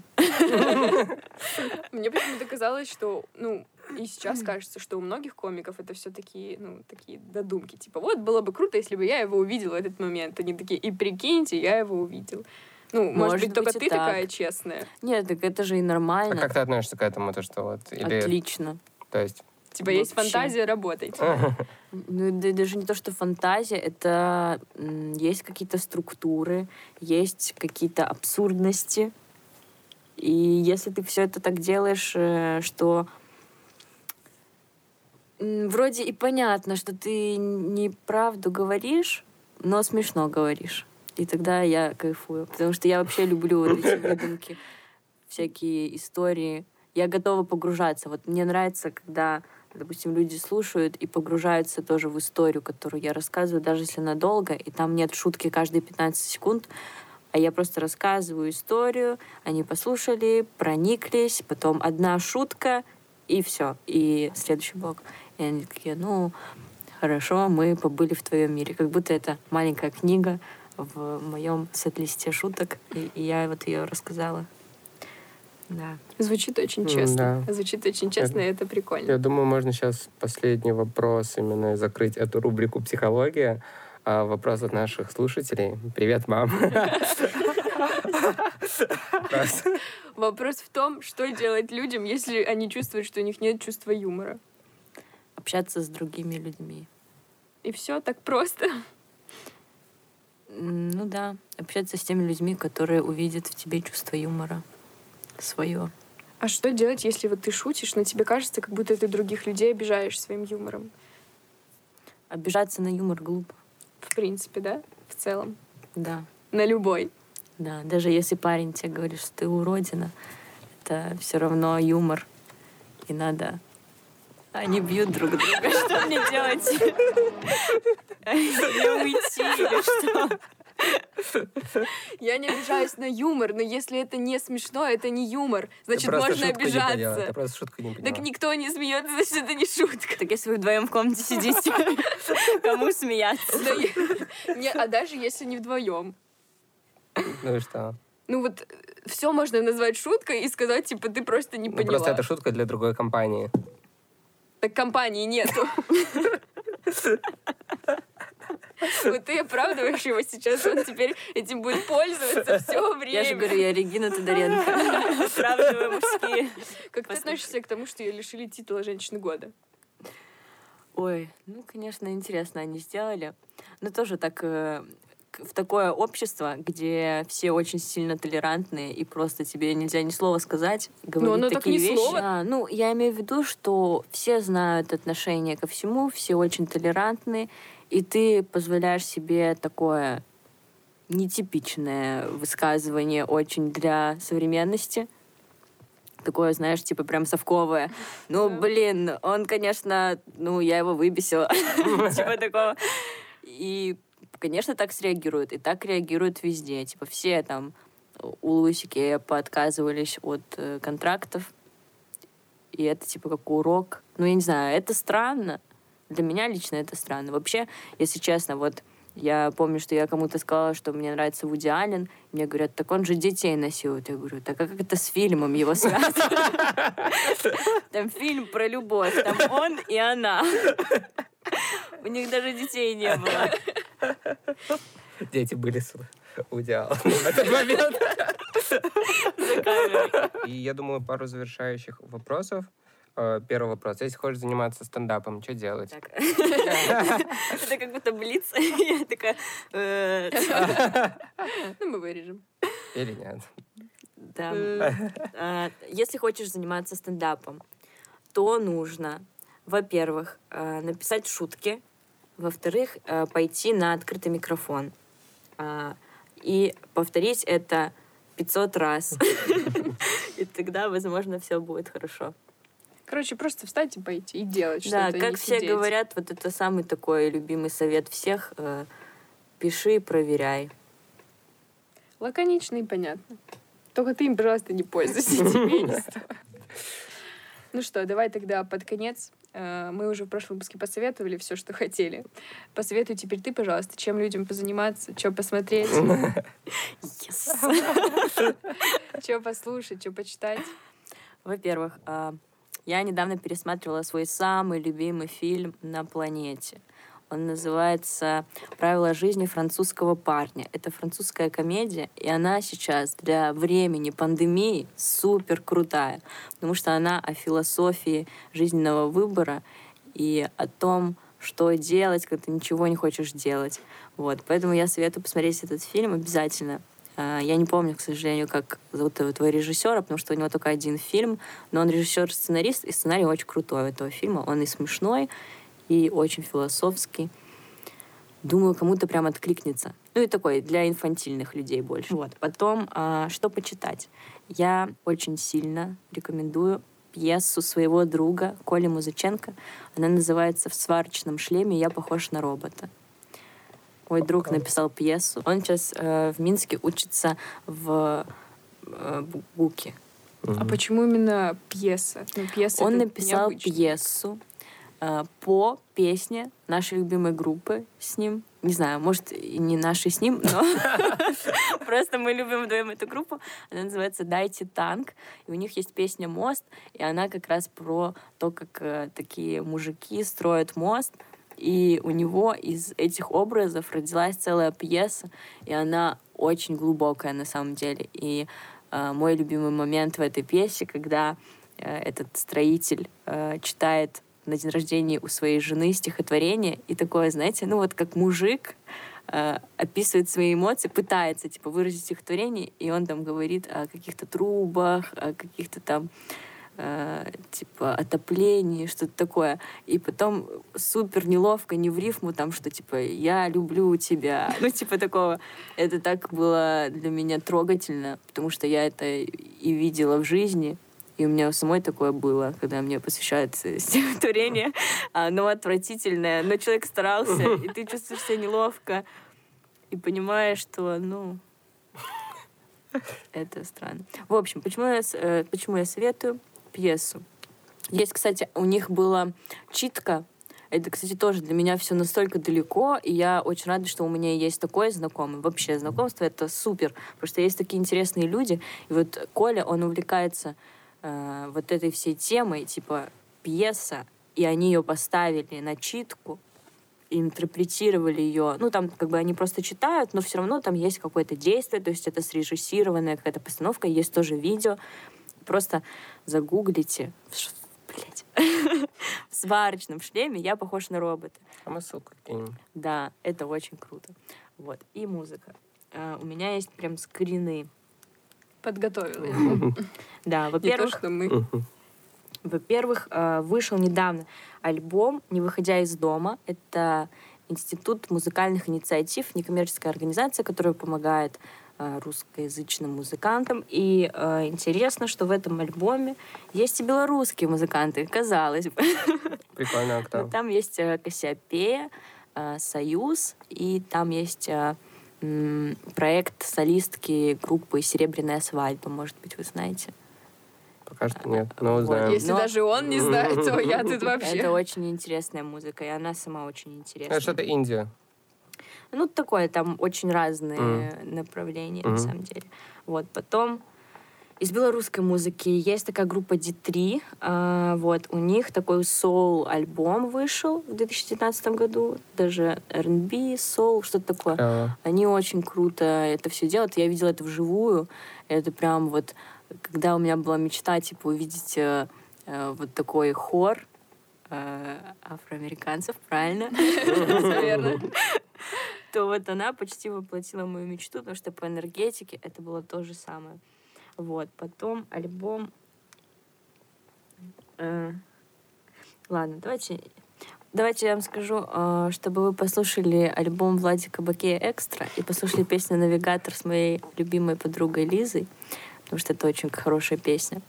Мне почему-то казалось, что, ну, и сейчас кажется, что у многих комиков это все такие, ну, такие додумки. Типа, вот было бы круто, если бы я его увидела в этот момент. Они такие, и прикиньте, я его увидел. Ну, может, Может быть, только ты так. такая честная. Нет, так это же и А нормально. как ты относишься к этому, то что вот или Отлично. то есть Типа, есть Вообще. фантазия, работать. Ну, да- даже не то, что фантазия, это м, есть какие-то структуры, есть какие-то абсурдности. И если ты все это так делаешь, э, что вроде и понятно, что ты неправду говоришь, но смешно говоришь. И тогда я кайфую. Потому что я вообще люблю вот эти выдумки, всякие истории. Я готова погружаться. Вот мне нравится, когда, допустим, люди слушают и погружаются тоже в историю, которую я рассказываю, даже если она долго, и там нет шутки каждые 15 секунд, а я просто рассказываю историю, они послушали, прониклись, потом одна шутка, и все. И следующий блок. И они такие, ну, хорошо, мы побыли в твоем мире. Как будто это маленькая книга в моем сет-листе шуток, и, и я вот ее рассказала. Да. Звучит очень честно. да. Звучит очень честно, и это прикольно. Я думаю, можно сейчас последний вопрос именно закрыть эту рубрику «Психология». А, Вопрос от наших слушателей. Привет, мам. Вопрос в том, что делать людям, если они чувствуют, что у них нет чувства юмора. Общаться с другими людьми. И все так просто. Ну да, общаться с теми людьми, которые увидят в тебе чувство юмора свое. А что делать, если вот ты шутишь, но тебе кажется, как будто ты других людей обижаешь своим юмором? Обижаться на юмор глупо. В принципе, да? В целом. Да, На любой. да. Даже если парень тебе говорит, что ты уродина, это все равно юмор. И надо... Они бьют друг друга. Что мне делать? Не уйти или что? Я не обижаюсь на юмор, но если это не смешно, это не юмор. Значит, можно обижаться. просто шутку не поняла. Так никто не смеется, значит, это не шутка. Так если вы вдвоем в комнате сидите, кому смеяться? Я- а даже если не вдвоем. Ну и что? Ну вот все можно назвать шуткой и сказать, типа, ты просто не Ну, поняла. просто это шутка для другой компании. Так компании нету. Вот ты оправдываешь его сейчас, он теперь этим будет пользоваться все время. Я же говорю, я Регина Тодоренко. Оправдываю мужские. Как ты относишься к тому, что ее лишили титула женщины года? Ой, ну, конечно, интересно они сделали. Но тоже так э, в такое общество, где все очень сильно толерантные, и просто тебе нельзя ни слова сказать, говорить оно так такие ни вещи. слова. А, ну, я имею в виду, что все знают отношение ко всему, все очень толерантные, и ты позволяешь себе такое нетипичное высказывание очень для современности. Такое, знаешь, типа прям совковое. Ну, блин, он, конечно, ну, я его выбесила. Типа такого. И, конечно, так среагируют. И так реагируют везде. Типа все там у Лусики поотказывались от э, контрактов. И это типа как урок. Ну, я не знаю, это странно. Для меня лично это странно. Вообще, если честно, вот я помню, что я кому-то сказала, что мне нравится Вуди Аллен. Мне говорят, так он же детей насилует. Я говорю, так а как это с фильмом его связано? Там фильм про любовь. Там он и она. У них даже детей не было. Дети были с Удиалом в этот момент. И я думаю, пару завершающих вопросов. Э, Первый вопрос. Если хочешь заниматься стендапом, что делать? Это как будто блиц. Я такая... э, Ну, мы вырежем. Или нет? Да. Э, А, Если хочешь заниматься стендапом, то нужно, во-первых, написать шутки, во-вторых, пойти на открытый микрофон а, и повторить это 500 раз. И тогда, возможно, все будет хорошо. Короче, просто встать и пойти, и делать Да, что-то. и как все сидеть. говорят, вот это самый такой любимый совет всех. э, Пиши и проверяй. Лаконично и понятно. Только ты им, пожалуйста, не пользуйся. Ну что, давай тогда под конец. Э, Мы уже в прошлом выпуске посоветовали все, что хотели. Посоветуй теперь ты, пожалуйста, чем людям позаниматься, что посмотреть, что послушать, что почитать. Во-первых, а, я недавно пересматривала свой самый любимый фильм на планете. Он называется «Правила жизни французского парня». Это французская комедия, и она сейчас для времени пандемии супер крутая, потому что она о философии жизненного выбора и о том, что делать, когда ты ничего не хочешь делать. Вот. Поэтому я советую посмотреть этот фильм обязательно. А, Я не помню, к сожалению, как зовут этого режиссера, потому что у него только один фильм, но он режиссер-сценарист, и сценарий очень крутой у этого фильма. Он и смешной, и очень философский. Думаю, кому-то прям откликнется. Ну и такой для инфантильных людей больше. Вот. Потом, а, что почитать? Я очень сильно рекомендую пьесу своего друга Коли Музыченко. Она называется «В сварочном шлеме я похож на робота». Мой друг написал пьесу. Он сейчас э, в Минске учится в э, Бу- БУКе. А почему именно пьеса? Ну, пьеса Он написал необычно. пьесу э, по песне нашей любимой группы с ним. Не знаю, может, и не нашей с ним, но просто мы любим вдвоем эту группу. Она называется «Дайте танк». И у них есть песня «Мост», и она как раз про то, как э, такие мужики строят мост. И у него из этих образов родилась целая пьеса, и она очень глубокая на самом деле. И э, мой любимый момент в этой пьесе, когда э, этот строитель э, читает на день рождения у своей жены стихотворение, и такое, знаете, ну вот как мужик э, описывает свои эмоции, пытается, типа, выразить стихотворение, и он там говорит о каких-то трубах, о каких-то там э, типа отоплении, что-то такое. И потом супер неловко, не в рифму, там, что типа «я люблю тебя». Ну, типа такого. Это так было для меня трогательно, потому что я это и видела в жизни, и у меня у самой такое было, когда мне посвящают э, стихотворение. Оно отвратительное, но человек старался, и ты чувствуешь себя неловко. и понимаешь, что, ну, это странно. В общем, почему я, э, почему я советую пьесу? Есть, кстати, у них была читка. Это, кстати, тоже для меня все настолько далеко, и я очень рада, что у меня есть такой знакомый. Вообще, знакомство — это супер, потому что есть такие интересные люди. И вот Коля, он увлекается э, вот этой всей темой, типа пьеса, и они ее поставили на читку, интерпретировали ее. Ну, там как бы они просто читают, но все равно там есть какое-то действие, то есть это срежиссированная какая-то постановка, есть тоже видео. Просто загуглите, в ш- блядь, в сварочном шлеме я похож на робота. А мы ссылку кинем. Да, это очень круто. Вот. И музыка. А, у меня есть прям скрины. Подготовила. Да, Не то, во-первых, что мы. Во-первых, э, вышел недавно альбом «Не выходя из дома». Это Институт музыкальных инициатив, некоммерческая организация, которая помогает э, русскоязычным музыкантам. И э, интересно, что в этом альбоме есть и белорусские музыканты, казалось бы. Прикольно, а Но кто? там есть э, Кассиопея, э, Союз, и там есть э, м, проект солистки группы «Серебряная свадьба». Может быть, вы знаете? Пока что нет, но Вот. узнаем. Если Но- даже он не знает, то я тут вообще. Это очень интересная музыка, и она сама очень интересная. Это что-то Индия. Ну, такое, там очень разные направления, на Мгм. самом деле. Вот, потом из белорусской музыки есть такая группа D3. а, вот, у них такой соул-альбом вышел в 2019 году. Даже R&B, соул, что-то такое. Клево. Они очень круто это все делают. Я видела это вживую. Это прям вот, когда у меня была мечта, типа, увидеть э, э, вот такой хор э, афроамериканцев, правильно? Всё верно. То вот она почти воплотила мою мечту, потому что по энергетике это было то же самое. Вот, потом альбом... э, Ладно, давайте... Давайте я вам скажу, э, чтобы вы послушали альбом Владика Бакея «Экстра» и послушали песню «Навигатор» с моей любимой подругой Лизой, потому что это очень хорошая песня.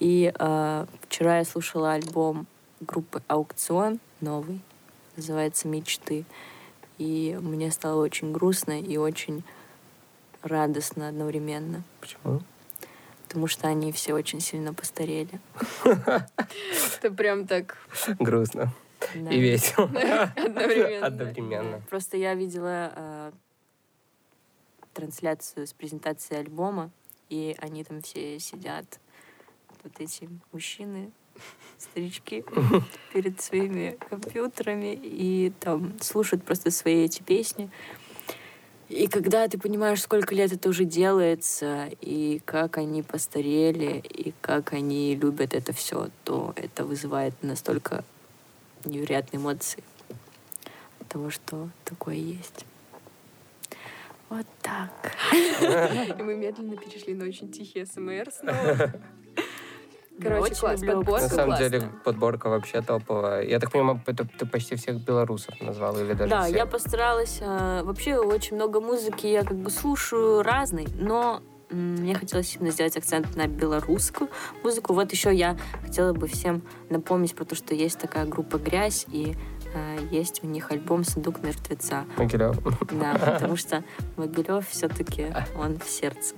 И э, вчера я слушала альбом группы «Аукцион» новый, называется «Мечты». И мне стало очень грустно и очень радостно одновременно, Почему? потому что они все очень сильно постарели. Это прям так Грустно. И весело. одновременно. Одновременно. Просто я видела э, трансляцию с презентацией альбома, и они там все сидят, вот эти мужчины, старички, перед своими компьютерами, и там слушают просто свои эти песни. И когда ты понимаешь, сколько лет это уже делается, и как они постарели, и как они любят это все, то это вызывает настолько невероятные эмоции от того, что такое есть. Вот так. И мы медленно перешли на очень тихий СМР снова. Короче, очень класс, люблю подборка На самом деле классная. подборка вообще топовая. Я так понимаю, это ты почти всех белорусов назвал или даже Да, всех? я постаралась. э, Вообще очень много музыки я как бы слушаю разной, но мне хотелось именно сделать акцент на белорусскую музыку. Вот еще я хотела бы всем напомнить про то, что есть такая группа «Грязь», и э, есть у них альбом «Сундук мертвеца». Могилев. Да, потому что Могилев все-таки он в сердце.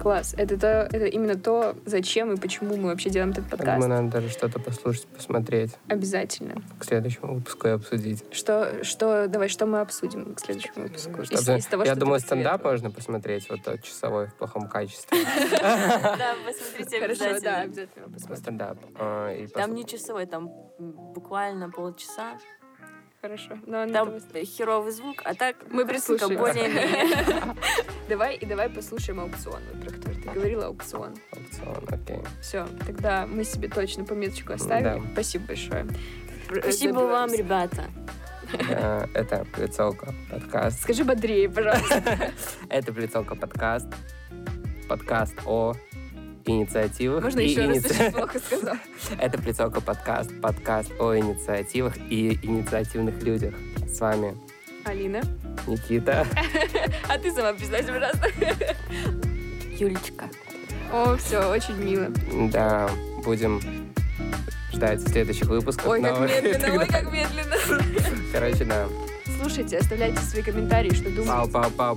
Класс. Это, то, это именно то, зачем и почему мы вообще делаем этот Я подкаст. думаю, надо даже что-то послушать, посмотреть. Обязательно. К следующему выпуску и обсудить. Что, что, давай, что мы обсудим к следующему выпуску? Из, Чтобы- из того, я что думаю, стендап можно посмотреть, вот тот часовой в плохом качестве. Да, посмотрите да, обязательно посмотрим. Стендап. А, Там не часовой, там буквально полчаса. Хорошо. Но Там херовый звук, а так Мы музыка прислушаемся. более-менее. Давай и давай послушаем аукцион, вот про который ты говорила, аукцион. аукцион, окей. Все, тогда мы себе точно пометочку оставили. Да. Спасибо большое. Спасибо вам, ребята. Э, Это Плецовка подкаст. Скажи бодрее, пожалуйста. Это Плецовка подкаст. Подкаст о инициативах. Можно и еще раз, иници- очень плохо сказал. Это Плецовка подкаст. Подкаст о инициативах и инициативных людях. С вами Алина. Никита. А ты сама признайся, пожалуйста. Юлечка. О, все, очень мило. Да, будем ждать следующих выпусков. Ой, как медленно, ой, как медленно. Короче, да. слушайте, оставляйте свои комментарии, что думаете. Пау, пау,